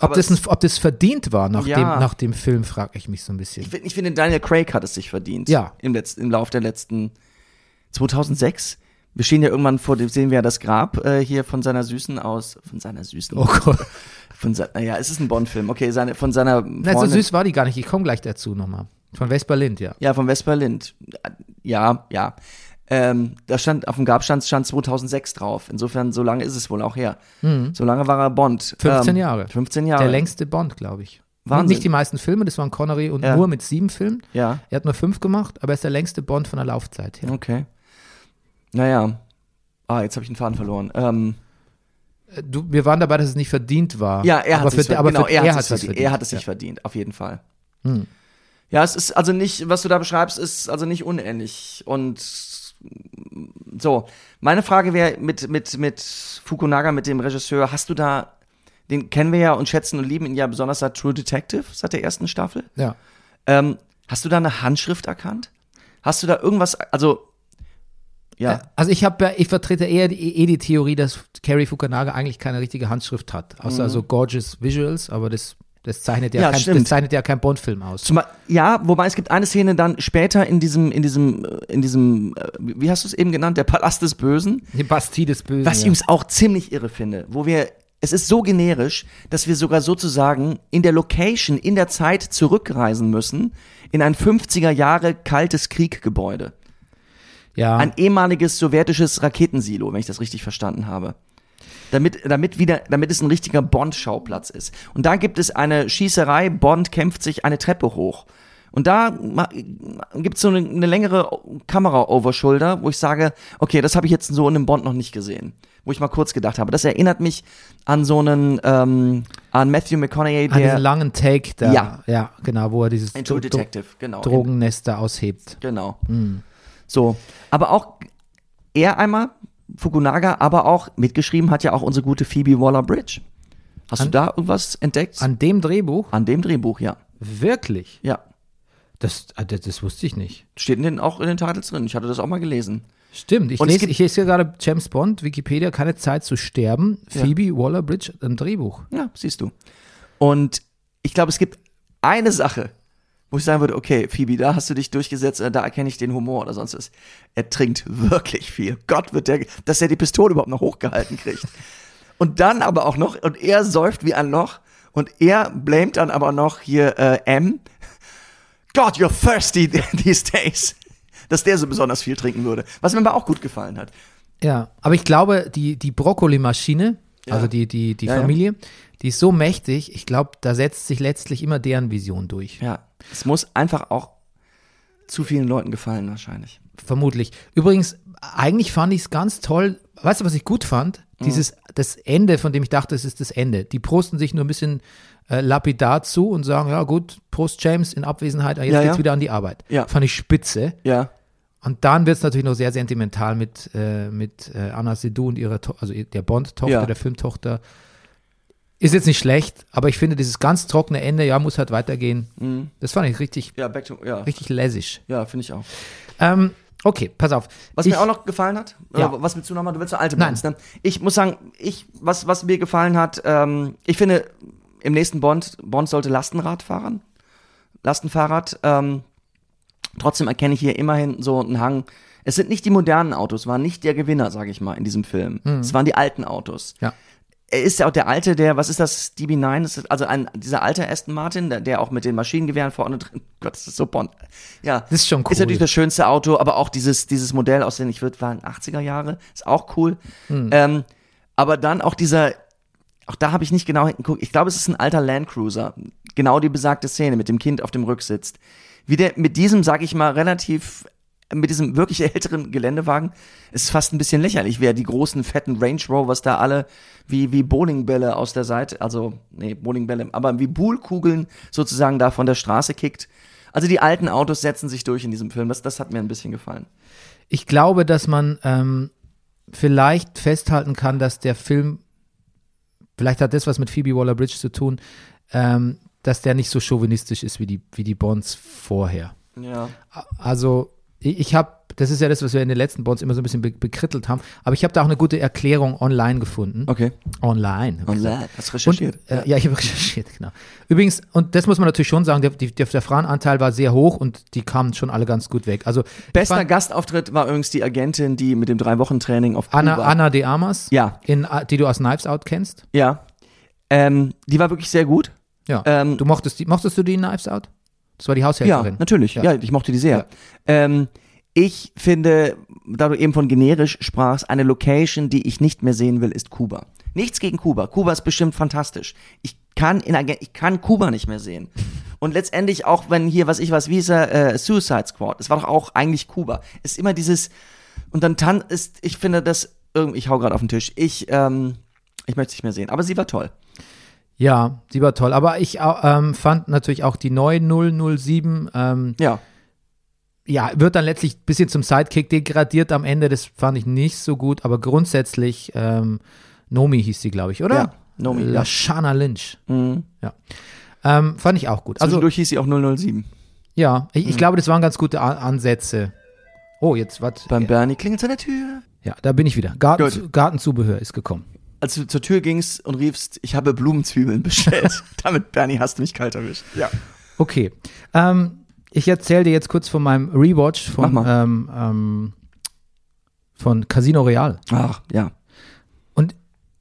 Ob das, ein, ob das verdient war nach, Ja. dem, nach dem Film, frage ich mich so ein bisschen. ich, ich finde, Daniel Craig hat es sich verdient. Ja. Im, letzten, im Lauf der letzten 2006. Wir stehen ja irgendwann vor dem, sehen wir ja das Grab äh, hier von seiner Süßen aus, von seiner Süßen. Oh Gott. Von se ja, es ist ein Bond-Film. Okay, seine, von seiner Nein, so Freundin- süß war die gar nicht. Ich komme gleich dazu nochmal. Von Vesper Lind, ja. Ja, von Westberlin. Ja, ja. Ähm, da stand, auf dem Grabstand stand 2006 drauf. Insofern, so lange ist es wohl auch her. So lange war er Bond. 15 ähm, Jahre. 15 Jahre. Der längste Bond, glaube ich. Wahnsinn. Nicht die meisten Filme, das waren Connery und Ja. nur mit sieben Filmen. Ja, Er hat nur fünf gemacht, aber er ist der längste Bond von der Laufzeit her. okay. Naja. Ah, jetzt habe ich den Faden verloren. Ähm, Äh, Du, wir waren dabei, dass es nicht verdient war. ja, er hat es aber genau, er, er hat es es verdient. Er hat es sich verdient, auf jeden Fall. Hm. Ja, es ist also nicht, was du da beschreibst, ist also nicht unähnlich. Und so, meine Frage wäre mit, mit, mit Fukunaga, mit dem Regisseur, hast du da, den kennen wir ja und schätzen und lieben ihn ja besonders seit True Detective, seit der ersten Staffel. Ja. Ähm, hast du da eine Handschrift erkannt? Hast du da irgendwas, also, ja, Also ich habe, ich vertrete eher die, eh die Theorie, dass Cary Fukunaga eigentlich keine richtige Handschrift hat, außer also gorgeous Visuals, aber das, das zeichnet ja. Ja, kein, das zeichnet ja kein Bond-Film aus. Zum, ja, wobei es gibt eine Szene dann später in diesem, in diesem, äh, in diesem, äh, wie hast du es eben genannt, der Palast des Bösen, Die Bastille des Bösen. Was ich ja. übrigens auch ziemlich irre finde, wo wir, es ist so generisch, dass wir sogar sozusagen in der Location, in der Zeit zurückreisen müssen, in ein 50er Jahre kaltes Krieggebäude. ja. Ein ehemaliges sowjetisches Raketensilo, wenn ich das richtig verstanden habe. Damit, damit wieder, damit es ein richtiger Bond-Schauplatz ist. Und da gibt es eine Schießerei, Bond kämpft sich eine Treppe hoch. Und da gibt es so eine, eine längere Kamera over Shoulder, wo ich sage, okay, das habe ich jetzt so in einem Bond noch nicht gesehen. Wo ich mal kurz gedacht habe. Das erinnert mich an so einen, ähm, an Matthew McConaughey, An diesen der langen Take da. Ja. Ja, genau, wo er dieses Dro- Detective, genau. Drogennester aushebt. Genau. So. Aber auch er einmal, Fukunaga, aber auch mitgeschrieben hat ja auch unsere gute Phoebe Waller-Bridge. Hast du An- da irgendwas entdeckt? An dem Drehbuch? An dem Drehbuch, ja. Wirklich? Ja. Das, ah, das, das wusste ich nicht. Steht in den, auch in den Titles drin. Ich hatte das auch mal gelesen. Stimmt, ich Und es lese, ich lese hier gerade James Bond, Wikipedia, keine Zeit zu sterben. Ja. Phoebe Waller-Bridge im Drehbuch. Ja, siehst du. Und ich glaube, es gibt eine Sache, wo ich sagen würde, okay, Phoebe, da hast du dich durchgesetzt, äh, da erkenne ich den Humor oder sonst was. Er trinkt wirklich viel. Gott wird der, dass er die Pistole überhaupt noch hochgehalten kriegt. [LAUGHS] Und dann aber auch noch, und er säuft wie ein Loch, und er blamet dann aber noch hier äh, M. God, you're thirsty [LAUGHS] these days. Dass der so besonders viel trinken würde. Was mir aber auch gut gefallen hat. Ja, aber ich glaube, die, die Brokkoli-Maschine, Ja. also die, die, die Ja, ja. Familie, die ist so mächtig, ich glaube, da setzt sich letztlich immer deren Vision durch. Ja, es muss einfach auch zu vielen Leuten gefallen, wahrscheinlich. Vermutlich. Übrigens, eigentlich fand ich es ganz toll. Weißt du, was ich gut fand? Dieses, das Ende, von dem ich dachte, es ist das Ende. Die prosten sich nur ein bisschen äh, lapidar zu und sagen, ja gut, Prost James in Abwesenheit, jetzt Ja, geht's ja. wieder an die Arbeit. Ja. Fand ich spitze. Ja. Und dann wird es natürlich noch sehr sentimental mit, äh, mit äh, Anna Seydoux und ihrer, to also der Bond-Tochter, Ja. der Filmtochter. Ist jetzt nicht schlecht, aber ich finde dieses ganz trockene Ende, ja, muss halt weitergehen. Mhm. Das fand ich richtig, Ja, back to, ja. richtig lässig. Ja, finde ich auch. Ähm, okay, pass auf. Was ich, mir auch noch gefallen hat, Ja. was willst du nochmal? Du willst so alte Nein. Bonds, ne? Ich muss sagen, ich, was, was mir gefallen hat, ähm, ich finde, im nächsten Bond, Bond sollte Lastenrad fahren. Lastenfahrrad, ähm, trotzdem erkenne ich hier immerhin so einen Hang. Es sind nicht die modernen Autos, war nicht der Gewinner, sage ich mal, in diesem Film. Es waren die alten Autos. Ja. Er ist ja auch der alte, der, was ist das, DB9? Das ist also ein, dieser alte Aston Martin, der, der auch mit den Maschinengewehren vorne drin, [LAUGHS] Gott, das ist so Bond. Ja. Das ist schon Ist cool. natürlich das schönste Auto, aber auch dieses, dieses Modell aus den, ich würde sagen, 80er Jahre, ist auch cool. Hm. Ähm, aber dann auch dieser, auch da habe ich nicht genau hingeguckt, ich glaube, es ist ein alter Land Cruiser. Genau die besagte Szene mit dem Kind auf dem Rücksitz. Wie der mit diesem, sag ich mal, relativ, mit diesem wirklich [LAUGHS] älteren Geländewagen, ist fast ein bisschen lächerlich, wie er die großen, fetten Range Rovers da alle wie, wie Bowlingbälle aus der Seite, also, nee, Bowlingbälle, aber wie Buhlkugeln sozusagen da von der Straße kickt. Also die alten Autos setzen sich durch in diesem Film. Das, das hat mir ein bisschen gefallen. Ich glaube, dass man ähm, vielleicht festhalten kann, dass der Film, vielleicht hat das was mit Phoebe Waller-Bridge zu tun, ähm, dass der nicht so chauvinistisch ist wie die, wie die Bonds vorher. Ja. Also ich, habe, das ist ja das, was wir in den letzten Bonds immer so ein bisschen be bekrittelt haben, aber ich habe da auch eine gute Erklärung online gefunden. Okay. Online. Online. Hast du recherchiert? Und, äh, ja, ich habe [LAUGHS] recherchiert, genau. Übrigens, und das muss man natürlich schon sagen, der, der, der Frauenanteil war sehr hoch und die kamen schon alle ganz gut weg. Also Bester fand Gastauftritt war übrigens die Agentin, die mit dem Drei-Wochen-Training auf Anna, Kuba. Anna de Armas, Ja. in, die du aus Knives Out kennst. Ja. Ähm, die war wirklich sehr gut. Ja. Ähm, du mochtest die, mochtest du die in Knives Out? Das war die Ja, Haushelferin. natürlich. Ja. Ja. ich mochte die sehr. Ja. Ähm, ich finde, da du eben von generisch sprachst, eine Location, die ich nicht mehr sehen will, ist Kuba. Nichts gegen Kuba. Kuba ist bestimmt fantastisch. Ich kann in ich kann Kuba nicht mehr sehen. Und letztendlich auch, wenn hier, was ich was, wie ist er, äh, Suicide Squad, es war doch auch eigentlich Kuba. Es ist immer dieses, und dann tan ist, ich finde das, ich hau gerade auf den Tisch, ich, ähm, ich möchte es nicht mehr sehen. Aber sie war toll. Ja, sie war toll. Aber ich ähm, fand natürlich auch die neue 007, ähm, Ja. ja, wird dann letztlich ein bisschen zum Sidekick degradiert am Ende. Das fand ich nicht so gut, aber grundsätzlich, ähm, Nomi hieß sie, glaube ich, oder? Ja, Nomi, ja. Lashana Lynch. Mhm. Ähm, fand ich auch gut. Also, Zwischendurch hieß sie auch 007. ja, ich, ich Mhm. glaube, das waren ganz gute Ansätze. Oh, jetzt, was? Beim Bernie klingelt an der Tür. Ja, da bin ich wieder. Garten. Gartenzubehör ist gekommen. Als du zur Tür gingst und riefst, ich habe Blumenzwiebeln bestellt. [LAUGHS] Damit, Bernie, hast du mich kalt erwischt. Ja. Okay. Ähm, ich erzähle dir jetzt kurz von meinem Rewatch von, ähm, ähm, von Casino Real. Ach, ja. Und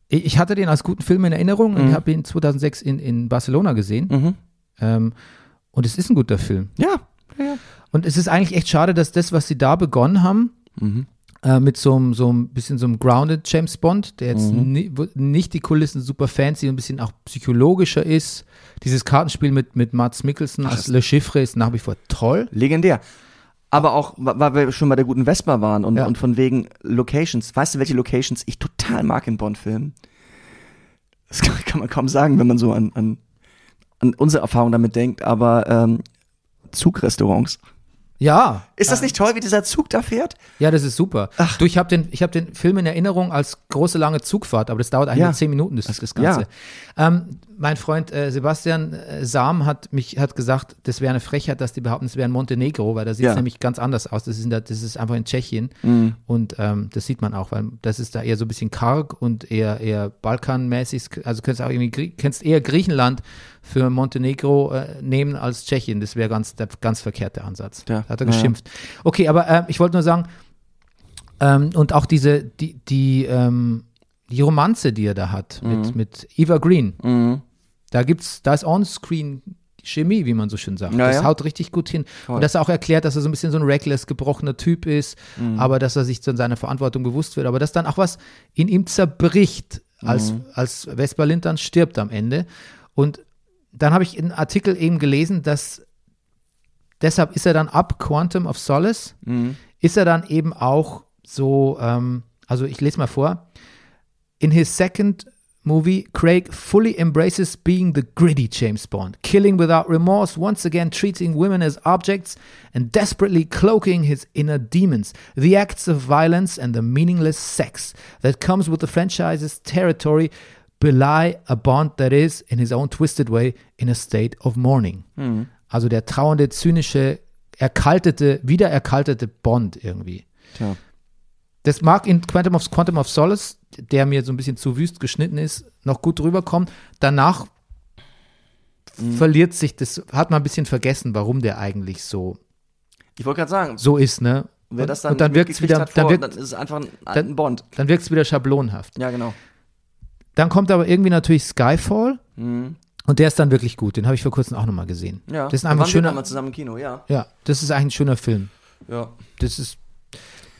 ich hatte den als guten Film in Erinnerung und Mhm. ich habe ihn 2006 in, in Barcelona gesehen. Mhm. Ähm, und es ist ein guter Film. Ja. ja. Und es ist eigentlich echt schade, dass das, was sie da begonnen haben, Mhm. Äh, mit so einem so ein bisschen so einem grounded James Bond, der jetzt Mhm. ni nicht die Kulissen super fancy und ein bisschen auch psychologischer ist. Dieses Kartenspiel mit, mit Mats Mikkelsen Ach, als Le Chiffre ist nach wie vor toll. Legendär. Aber auch, weil wir schon bei der guten Vespa waren und, Ja. und von wegen Locations. Weißt du, welche Locations ich total mag in Bond-Filmen? Das kann, [LAUGHS] kann man kaum sagen, wenn man so an, an, an unsere Erfahrung damit denkt, aber ähm, Zugrestaurants. Ja. Ist das nicht toll, wie dieser Zug da fährt? Ja, das ist super. Ach. Du, ich habe den, ich hab den Film in Erinnerung als große lange Zugfahrt, aber das dauert eigentlich Ja. zehn Minuten, das, das Ganze. ja. Ähm, mein Freund äh, Sebastian äh, Sam hat mich hat gesagt, das wäre eine Frechheit, dass die behaupten, es wäre in Montenegro, weil da sieht es Ja. nämlich ganz anders aus. Das ist, der, das ist einfach in Tschechien Mhm. und ähm, das sieht man auch, weil das ist da eher so ein bisschen karg und eher eher Balkanmäßig. Also könntest auch irgendwie kennst eher Griechenland für Montenegro äh, nehmen als Tschechien. Das wäre ganz der ganz verkehrte Ansatz. Ja. Da hat er Ja. geschimpft. Okay, aber äh, ich wollte nur sagen, ähm, und auch diese, die, die, ähm, die Romanze, die er da hat mit, mit Eva Green, Mhm. Da gibt's, da ist on-screen Chemie, wie man so schön sagt. Ja, das haut richtig gut hin. Voll. Und dass er auch erklärt, dass er so ein bisschen so ein reckless, gebrochener Typ ist, Mhm. aber dass er sich so seiner Verantwortung bewusst wird, aber dass dann auch was in ihm zerbricht, als, Mhm. als Vespa Lind dann stirbt am Ende. Und dann habe ich einen Artikel eben gelesen, dass deshalb ist er dann ab Quantum of Solace, Mhm. ist er dann eben auch so, ähm, also ich lese mal vor. In his second movie, Craig fully embraces being the gritty James Bond, killing without remorse, once again treating women as objects and desperately cloaking his inner demons. The acts of violence and the meaningless sex that comes with the franchise's territory belie a Bond that is, in his own twisted way, in a state of mourning. Hmm. Also der trauernde, zynische, erkaltete, wieder erkaltete Bond irgendwie. Tja. Das mag in Quantum of, Quantum of Solace, der mir so ein bisschen zu wüst geschnitten ist, noch gut rüberkommen. Danach verliert sich das, hat man ein bisschen vergessen, warum der eigentlich so, Ich wollte gerade sagen, so ist, ne? wer und, das dann und dann wirkt es wieder, hat dann vor, wirkt, dann ist es einfach ein, dann- ein Bond. dann wirkt's wieder schablonhaft. Ja, genau. Dann kommt aber irgendwie natürlich Skyfall. Und der ist dann wirklich gut. Den habe ich vor kurzem auch nochmal gesehen. Ja, Das ist einfach ein wir schöner. mal zusammen im Kino, ja. Ja, das ist eigentlich ein schöner Film. Ja, Das ist,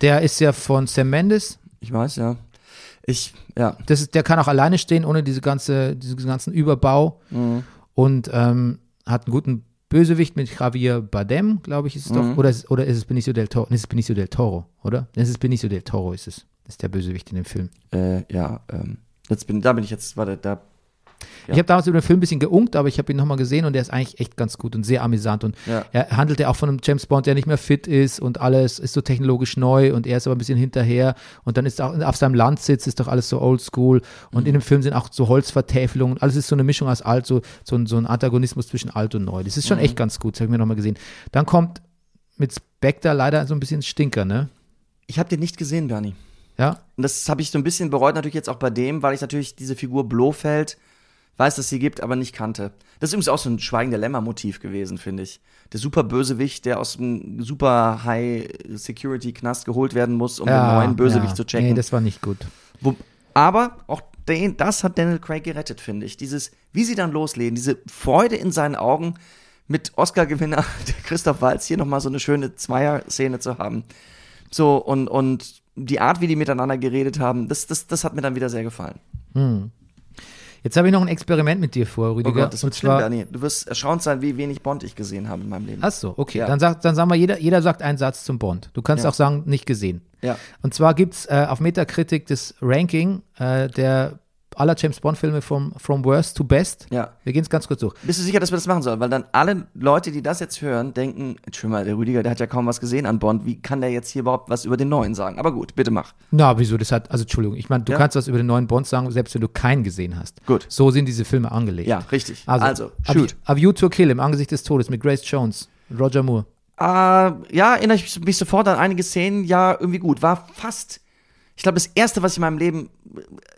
der ist ja von Sam Mendes. ich weiß, ja. Ich, ja. Das ist, der kann auch alleine stehen, ohne diese ganze, diesen ganzen Überbau. Und ähm, hat einen guten Bösewicht mit Javier Bardem, glaube ich, ist es doch. Oder, ist, oder ist es Benicio del Toro? Nee, es ist Benicio del Toro, oder? Es ist Benicio del Toro, ist es. Das ist der Bösewicht in dem Film. Äh, ja, ähm, jetzt bin, da bin ich jetzt, warte, da, Ja. Ich habe damals über den Film ein bisschen geunkt, aber ich habe ihn nochmal gesehen und der ist eigentlich echt ganz gut und sehr amüsant. Und Ja. er handelt ja auch von einem James Bond, der nicht mehr fit ist und alles ist so technologisch neu und er ist aber ein bisschen hinterher. Und dann ist auch auf seinem Landsitz ist doch alles so oldschool. Und Mhm. in dem Film sind auch so Holzvertäfelungen. Alles ist so eine Mischung aus alt, so, so, ein, so ein Antagonismus zwischen alt und neu. Das ist Mhm. schon echt ganz gut, das habe ich mir nochmal gesehen. Dann kommt mit Spectre leider so ein bisschen Stinker, ne? ich habe den nicht gesehen, Bernie. Ja, Und das habe ich so ein bisschen bereut, natürlich jetzt auch bei dem, weil ich natürlich diese Figur Blofeld weiß, dass sie gibt, aber nicht kannte. Das ist übrigens auch so ein schweigender Lämmer-Motiv gewesen, finde ich. Der super Bösewicht, der aus einem super High-Security-Knast geholt werden muss, um den neuen Bösewicht ja. zu checken. Nee, das war nicht gut. Wo, aber auch den, das hat Daniel Craig gerettet, finde ich. Dieses, wie sie dann loslegen, diese Freude in seinen Augen mit Oscar-Gewinner [LAUGHS] Christoph Waltz hier nochmal so eine schöne Zweier-Szene zu haben. So, und, und die Art, wie die miteinander geredet haben, das, das, das hat mir dann wieder sehr gefallen. Jetzt habe ich noch ein Experiment mit dir vor, Oh Rüdiger. Gott, das wird schlimm, Bernie. Du wirst erstaunt sein, wie wenig Bond ich gesehen habe in meinem Leben. Ach so, okay. Ja. Dann, sagt, dann sagen wir, jeder, jeder sagt einen Satz zum Bond. Du kannst Ja. auch sagen, nicht gesehen. Ja. Und zwar gibt es äh, auf Metacritic das Ranking äh, der aller James Bond-Filme from, from Worst to Best. Ja. Wir gehen es ganz kurz durch. Bist du sicher, dass wir das machen sollen? Weil dann alle Leute, die das jetzt hören, denken, Entschuldigung mal, der Rüdiger, der hat ja kaum was gesehen an Bond. Wie kann der jetzt hier überhaupt was über den neuen sagen? Aber gut, bitte mach. Na, wieso? Das hat, also Entschuldigung, ich meine, du Ja. kannst was über den neuen Bond sagen, selbst wenn du keinen gesehen hast. Gut. So sind diese Filme angelegt. Ja, richtig. Also, Also, A- shoot. A View to a Kill im Angesicht des Todes mit Grace Jones, Roger Moore. Äh, ja, erinnere ich mich sofort an einige Szenen. Ja, irgendwie gut. War fast, ich glaube, das erste, was ich in meinem Leben,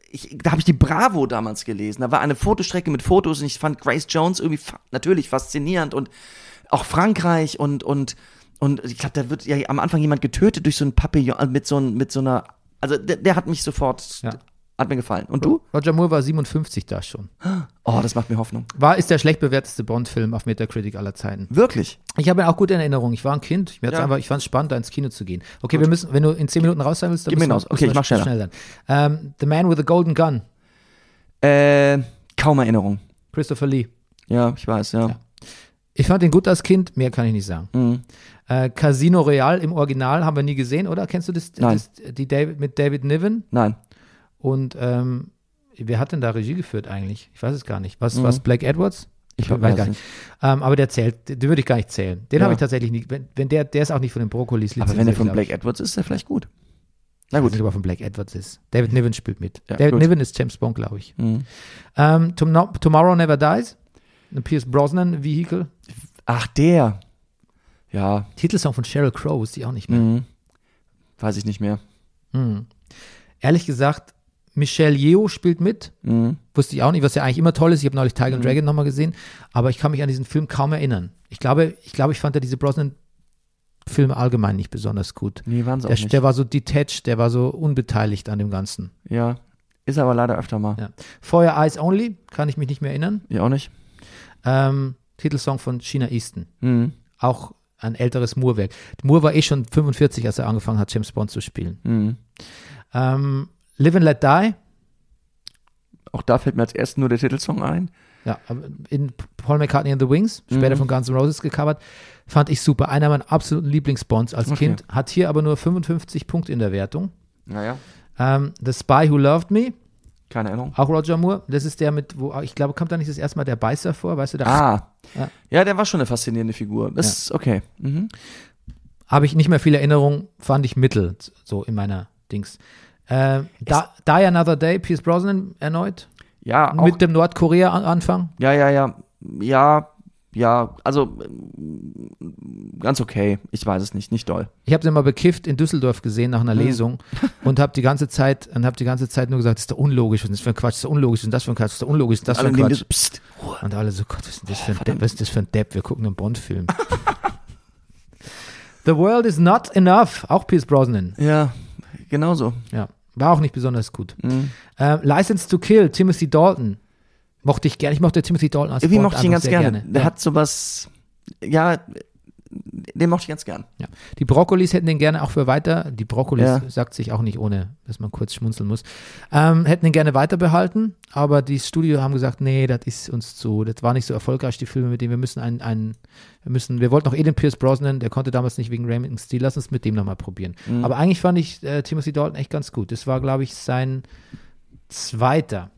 ich, da habe ich die Bravo damals gelesen. Da war eine Fotostrecke mit Fotos und ich fand Grace Jones irgendwie fa natürlich faszinierend und auch Frankreich und, und, und ich glaube, da wird ja am Anfang jemand getötet durch so ein Papillon, also mit so, ein, mit so einer, also der, der hat mich sofort, Ja. Hat mir gefallen. Und du? Roger Moore war 57 da schon. Oh, das macht mir Hoffnung. War, ist der schlecht bewerteste Bond-Film auf Metacritic aller Zeiten. Wirklich? Ich habe ja auch gute Erinnerungen. Ich war ein Kind. Ich, Ja. einfach, ich fand es spannend, da ins Kino zu gehen. Okay, wir müssen, wenn du in 10 Minuten raus sein willst, dann Gib mir müssen wir-. Okay, müssen ich mach schneller. schnell sein. Ähm, the Man with the Golden Gun, Äh, kaum Erinnerung. Christopher Lee. Ja, ich weiß, ja. Ja. Ich fand den gut als Kind, mehr kann ich nicht sagen. Mhm. Äh, Casino Royale im Original haben wir nie gesehen, oder? Kennst du das? Nein. das die David, mit David Niven? Nein. Und ähm, wer hat denn da Regie geführt eigentlich? Ich weiß es gar nicht. Was, Mhm. was Blake Edwards? Ich weiß weiß gar nicht. Ähm, aber der zählt, den würde ich gar nicht zählen. Den Ja. habe ich tatsächlich nicht. Wenn, wenn der, der ist auch nicht von den Brokkolis Aber wenn er von. Blake Edwards ist, ist er vielleicht gut. Na Ich weiß gut. nicht, ob er von Blake Edwards ist. David Niven spielt mit. Ja, David gut. Niven ist James Bond, glaube ich. Mhm. Ähm, Tom Tomorrow Never Dies. Ein Pierce Brosnan Vehicle. Ach, der. Ja. Titelsong von Sheryl Crow ist die auch nicht mehr. Mhm. Weiß ich nicht mehr. Mhm. Ehrlich gesagt, Michelle Yeoh spielt mit. Mhm. Wusste ich auch nicht, was ja eigentlich immer toll ist. Ich habe neulich Tiger and Dragon nochmal gesehen, aber ich kann mich an diesen Film kaum erinnern. Ich glaube, ich glaube, ich fand ja diese Brosnan-Filme allgemein nicht besonders gut. Nee, waren sie auch Der, nicht. der war so detached, der war so unbeteiligt an dem Ganzen. ja. Ist aber leider öfter mal. Ja. Feuer Eyes Only, kann ich mich nicht mehr erinnern. Ich auch nicht. Ähm, Titelsong von China Easton. Mhm. Auch ein älteres Moore-Werk. Moore war eh schon 45, als er angefangen hat, James Bond zu spielen. Mhm. Ähm, Live and Let Die. Auch da fällt mir als erstes nur der Titelsong ein. Ja, in Paul McCartney and the Wings, später Mhm. von Guns N' Roses gecovert, fand ich super. Einer meiner absoluten Lieblingsbonds als Okay. Kind. Hat hier aber nur 55 Punkte in der Wertung. Naja. Ähm, The Spy Who Loved Me, Keine Erinnerung. auch Roger Moore. Das ist der mit, wo, ich glaube, kommt da nicht das erste Mal der Beißer vor, weißt du? Da Ah. Ja. Ja. der war schon eine faszinierende Figur. Das Ja. ist okay. Mhm. habe ich nicht mehr viele Erinnerungen, fand ich mittel, so in meiner Dings. Äh, da, Die Another Day, Pierce Brosnan erneut, Ja, auch. mit dem Nordkorea-Anfang. ja, ja, ja. Ja, ja. Also, ganz okay. Ich weiß es nicht. Nicht doll. Ich habe sie mal bekifft in Düsseldorf gesehen nach einer Mhm. Lesung [LAUGHS] und habe die ganze Zeit und habe die ganze Zeit nur gesagt, das ist doch unlogisch, ist das für ein Quatsch, das ist doch unlogisch, ist das für ein Quatsch, das ist doch unlogisch, ist das für ein Quatsch. Ruhe. Und alle so, Gott, was ist denn das für ein Depp, was ist das für ein Depp, wir gucken einen Bond-Film. [LAUGHS] The World is Not Enough, auch Pierce Brosnan. Ja, genauso. Ja. War auch nicht besonders gut. Mhm. Äh, License to Kill, Timothy Dalton. Mochte ich gerne. Ich mochte Timothy Dalton als Irgendwie mochte ich ihn ganz sehr gerne. Der ja. hat sowas, ja, den mochte ich ganz gern. Ja. Die Brokkolis hätten den gerne auch für weiter, die Brokkolis Ja. sagt sich auch nicht ohne, dass man kurz schmunzeln muss, ähm, hätten den gerne weiter behalten, aber die Studio haben gesagt, nee, das ist uns zu, das war nicht so erfolgreich, die Filme mit denen wir müssen einen, einen wir müssen, wir wollten noch Eden Pierce Brosnan, der konnte damals nicht wegen Raymond Steele, lass uns mit dem nochmal probieren. Mhm. Aber eigentlich fand ich äh, Timothy Dalton echt ganz gut. Das war, glaube ich, sein zweiter.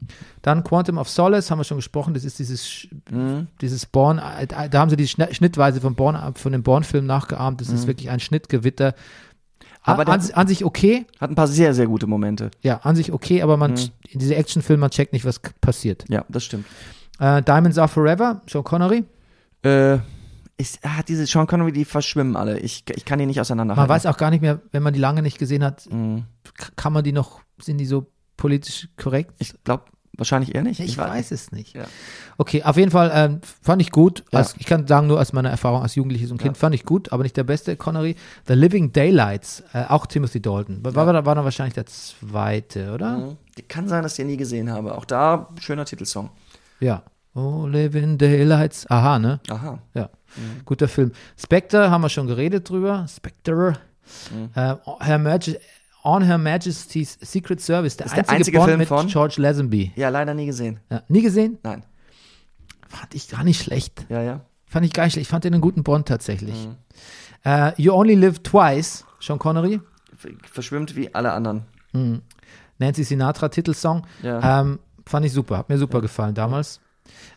Dann Quantum of Solace, haben wir schon gesprochen, das ist dieses Mhm. dieses Born, da haben sie die Schnittweise von, Born, von dem Born-Film nachgeahmt. Das ist wirklich ein Schnittgewitter. Aber an, an sich okay, Hat ein paar sehr, sehr gute Momente. ja, an sich okay, aber man, in diese Actionfilme, man checkt nicht, was passiert. Ja, das stimmt. Äh, Diamonds Are Forever, Sean Connery. Äh, ist, ah, diese Sean Connery, die verschwimmen alle. Ich, ich kann die nicht Man auseinanderhalten. weiß auch gar nicht mehr, wenn man die lange nicht gesehen hat, Mhm. kann man die noch, sind die so politisch korrekt? Ich glaube, wahrscheinlich eher nicht. Ich, weiß es nicht. Ja. Okay, auf jeden Fall ähm, fand ich gut. Ja. Als, ich kann sagen, nur aus meiner Erfahrung als Jugendliches und Kind fand ich gut, aber nicht der beste Connery. The Living Daylights, äh, auch Timothy Dalton. War, war, war dann wahrscheinlich der zweite, oder? Mhm. Kann sein, dass ich den nie gesehen habe. Auch da, schöner Titelsong. Ja. Oh, Living Daylights. Aha, ne? Aha. Ja. Guter Film. Spectre haben wir schon geredet drüber. Spectre. Mhm. Äh, Her Maj On Her Majesty's Secret Service. Der Ist der einzige, einzige Bond Film mit von? George Lazenby. Ja, leider nie gesehen. Ja. Nie gesehen? Nein. Fand ich gar nicht schlecht. Ja, ja. Fand ich gar nicht schlecht. Ich fand den einen guten Bond tatsächlich. Mhm. Äh, you Only Live Twice, Sean Connery. Verschwimmt wie alle anderen. Nancy Sinatra Titelsong. Ja. Ähm, fand ich super. Hat mir super gefallen damals.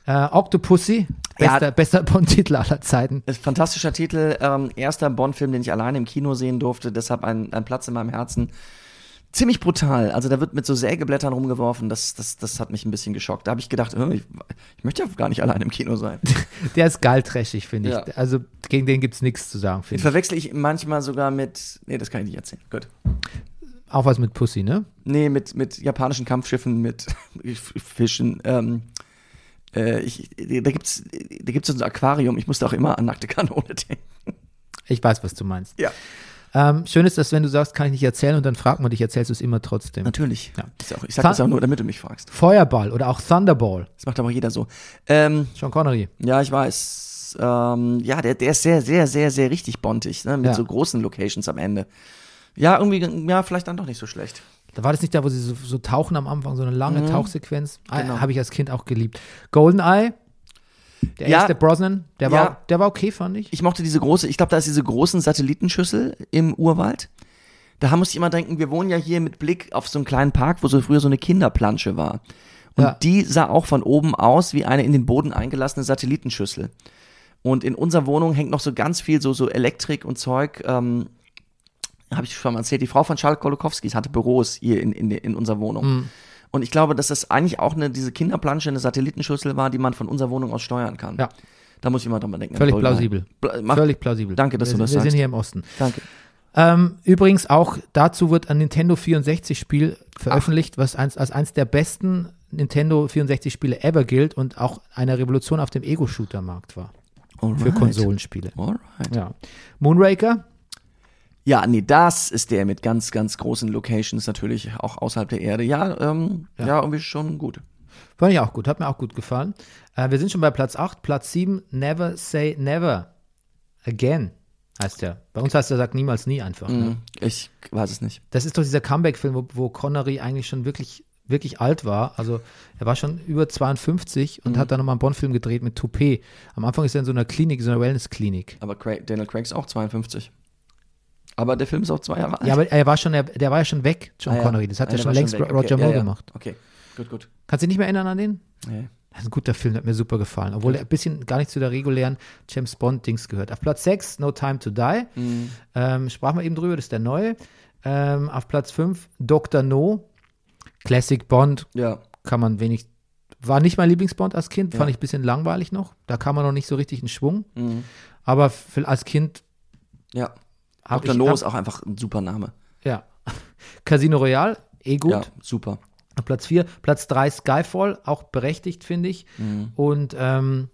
Äh, Octopussy, Ja. bester, bester [LAUGHS] Bond-Titel aller Zeiten. Ist fantastischer Titel. Ähm, erster Bond-Film, den ich alleine im Kino sehen durfte. Deshalb ein, ein Platz in meinem Herzen. Ziemlich brutal. Also da wird mit so Sägeblättern rumgeworfen. Das, das, das hat mich ein bisschen geschockt. Da habe ich gedacht, ich, ich möchte ja gar nicht allein im Kino sein. [LAUGHS] Der ist geil trashig, finde ich. Ja. Also gegen den gibt es nichts zu sagen, finde ich. verwechsel ich manchmal sogar mit. Nee, das kann ich nicht erzählen. Gut. Auch was mit Pussy, ne? Nee, mit, mit japanischen Kampfschiffen, mit [LAUGHS] Fischen. Ähm, äh, ich, da gibt's, da gibt's so ein Aquarium. Ich musste auch immer an nackte Kanone [LAUGHS] denken. Ich weiß, was du meinst. Ja. Ähm, schön ist, dass wenn du sagst, kann ich nicht erzählen und dann fragt man dich, erzählst du es immer trotzdem. Natürlich. Ja. Auch, ich sag Thun- das auch nur, damit du mich fragst. Feuerball oder auch Thunderball, Das macht aber jeder so. Ähm, Sean Connery. ja, ich weiß. Ähm, ja, der, der ist sehr, sehr, sehr, sehr richtig bondig, ne? Mit Ja. so großen Locations am Ende. Ja, irgendwie, ja, vielleicht dann doch nicht so schlecht. Da war das nicht da, wo sie so, so tauchen am Anfang, so eine lange Mhm. Tauchsequenz. Ah, Genau. Habe ich als Kind auch geliebt. Goldeneye, der Ja. erste Brosnan, der war, Ja. der war okay, fand ich. Ich mochte diese große, ich glaube, da ist diese großen Satellitenschüssel im Urwald. Da musste ich immer denken, wir wohnen ja hier mit Blick auf so einen kleinen Park, wo so früher so eine Kinderplansche war. Und Ja. die sah auch von oben aus wie eine in den Boden eingelassene Satellitenschüssel. Und in unserer Wohnung hängt noch so ganz viel so, so Elektrik und Zeug. Ähm, Habe ich schon mal erzählt. Die Frau von Charles Kolokowski hatte Büros hier in, in, in unserer Wohnung. Mhm. Und ich glaube, dass das eigentlich auch eine, diese Kinderplansche, eine Satellitenschüssel war, die man von unserer Wohnung aus steuern kann. Ja. Da muss ich mal dran denken. Völlig plausibel. Bla- Mach, Völlig plausibel. Danke, dass wir, du das Wir sagst. sind hier im Osten. Danke. Ähm, übrigens auch dazu wird ein Nintendo 64 Spiel veröffentlicht, was eins, als eins der besten Nintendo 64 Spiele ever gilt und auch eine Revolution auf dem Ego-Shooter-Markt war. Für Alright. Konsolenspiele. Alright. Ja. Moonraker, Ja, nee, das ist der mit ganz, ganz großen Locations natürlich auch außerhalb der Erde. Ja, ähm, ja. irgendwie schon gut. fand ich auch gut, hat mir auch gut gefallen. Äh, wir sind schon bei Platz 8, Platz 7, Never Say Never Again heißt der. Bei uns heißt der sagt niemals nie einfach. Ne? Mhm. Ich weiß es nicht. Das ist doch dieser Comeback-Film, wo, wo Connery eigentlich schon wirklich, wirklich alt war. Also er war schon über 52 Mhm. und hat dann nochmal einen Bond-Film gedreht mit Toupet. Am Anfang ist er in so einer Klinik, so einer Wellness-Klinik. Aber Craig, Daniel Craig ist auch 52. Aber der Film ist auch zwei Jahre alt. Ja, aber er war schon, der, der war ja schon weg, John Ah, ja. Connery. Das hat Ah, ja schon längst weg. Roger Okay, Moore ja, ja. gemacht. Okay, gut, gut. Kannst du dich nicht mehr erinnern an den? Nee. Das ist ein guter Film, der hat mir super gefallen. Obwohl er ein bisschen gar nicht zu der regulären James Bond-Dings gehört. Auf Platz 6, No Time to Die. Mhm. Ähm, sprachen wir eben drüber, das ist der neue. Ähm, auf Platz 5, Dr. No. Classic Bond, Ja. kann man wenig. War nicht mein Lieblingsbond als Kind, fand ich ein bisschen langweilig noch. Da kam man noch nicht so richtig in Schwung. Mhm. Aber für, als Kind Ja. Habe Dr. No hab, ist auch einfach ein super Name. ja. [LAUGHS] Casino Royale, eh gut. Ja, super. Auf Platz 4. Platz 3 Skyfall, auch berechtigt, finde ich. Mhm. Und ähm,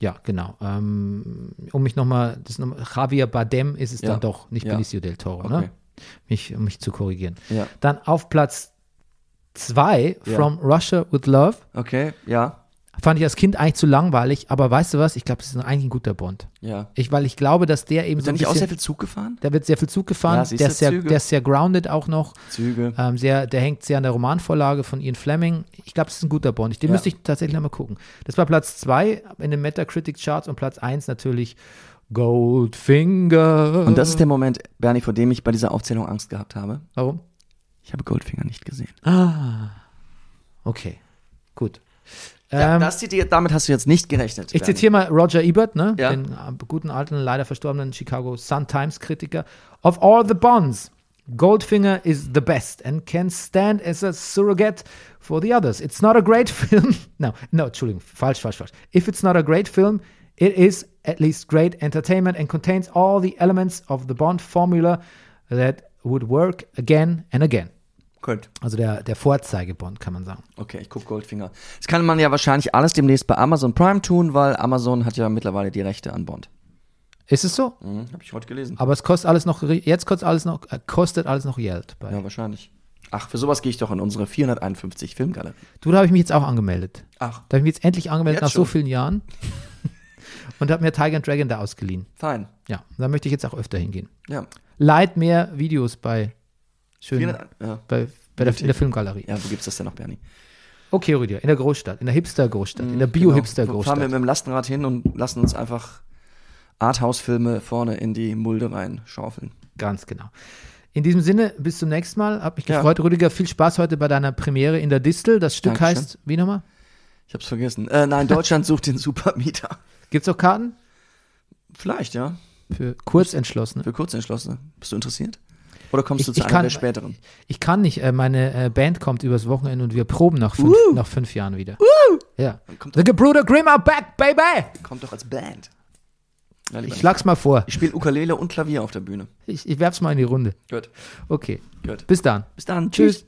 ja, genau. Ähm, um mich nochmal, Javier Bardem ist es Ja. dann doch, nicht Ja. Benicio del Toro, Okay. ne? mich, um mich zu korrigieren. Ja. Dann auf Platz zwei, Ja. From Russia with Love. Okay, ja. Fand ich als Kind eigentlich zu langweilig, aber weißt du was? Ich glaube, das ist eigentlich ein guter Bond. Ja. Ich, weil ich glaube, dass der eben Ist so ein nicht auch sehr viel Zug gefahren? der wird sehr viel Zug gefahren, Ja, der, ist sehr, Züge. der ist sehr grounded auch noch. Züge. Ähm, sehr, der hängt sehr an der Romanvorlage von Ian Fleming. Ich glaube, das ist ein guter Bond. Den Ja. müsste ich tatsächlich nochmal gucken. Das war Platz zwei in den Metacritic-Charts und Platz eins natürlich Goldfinger. Und das ist der Moment, Bernie, vor dem ich bei dieser Aufzählung Angst gehabt habe. Warum? Ich habe Goldfinger nicht gesehen. Ah. Okay, gut. Ja, Ähm, das zitiert, damit hast du jetzt nicht gerechnet. ich zitiere mal Roger Ebert, ne? Ja. den äh, guten alten, leider verstorbenen Chicago Sun-Times-Kritiker. Of all the Bonds, Goldfinger is the best and can stand as a surrogate for the others. It's not a great [LAUGHS] film. No, no, Entschuldigung, falsch, falsch, falsch. If it's not a great film, it is at least great entertainment and contains all the elements of the Bond formula that would work again and again. Gut. Also der, der Vorzeigebond, kann man sagen. Okay, ich gucke Goldfinger. Das kann man ja wahrscheinlich alles demnächst bei Amazon Prime tun, weil Amazon hat ja mittlerweile die Rechte an Bond. Ist es so? Mhm, habe ich heute gelesen. Aber es kostet alles noch, jetzt kostet alles noch, äh, kostet alles noch Geld. Bei. Ja, wahrscheinlich. Ach, für sowas gehe ich doch in unsere 451 Filmgalerie. Du, da habe ich mich jetzt auch angemeldet. Ach, Da habe ich mich jetzt endlich angemeldet Jetzt nach so schon? vielen Jahren [LAUGHS] und habe mir Tiger and Dragon da ausgeliehen. fein. Ja, da möchte ich jetzt auch öfter hingehen. Ja. Leid mehr Videos bei schön 400, ja. bei, bei der, in der Filmgalerie. ja, wo gibt's das denn noch, Bernie? Okay, Rüdiger, in der Großstadt, in der Hipster-Großstadt, in der Genau. Fahren wir Bio-Hipster-Großstadt. mit dem Lastenrad hin und lassen uns einfach Arthouse-Filme vorne in die Mulde rein schaufeln. Ganz genau. In diesem Sinne, bis zum nächsten Mal. Hab mich Ja. gefreut, Rüdiger. Viel Spaß heute bei deiner Premiere in der Distel. Das Stück Dankeschön. heißt, wie nochmal? Ich hab's vergessen. Äh, nein, Deutschland sucht den Supermieter. Gibt es auch Karten? Vielleicht, ja. Für Kurzentschlossene. Für Kurzentschlossene. Bist du interessiert? Oder kommst du Ich- zu ich einer kann- der späteren? Ich kann nicht. Äh, meine äh, Band kommt übers Wochenende und wir proben nach fünf, nach fünf Jahren wieder. Ja. kommt The Gebrüder Grimm are back, baby! Kommt doch als Band. Ja, Ich schlag's mal vor. Ich spiele Ukulele und Klavier auf der Bühne. Ich, ich werf's mal in die Runde. Gut. Okay. Gut. Bis dann. Bis dann. Tschüss.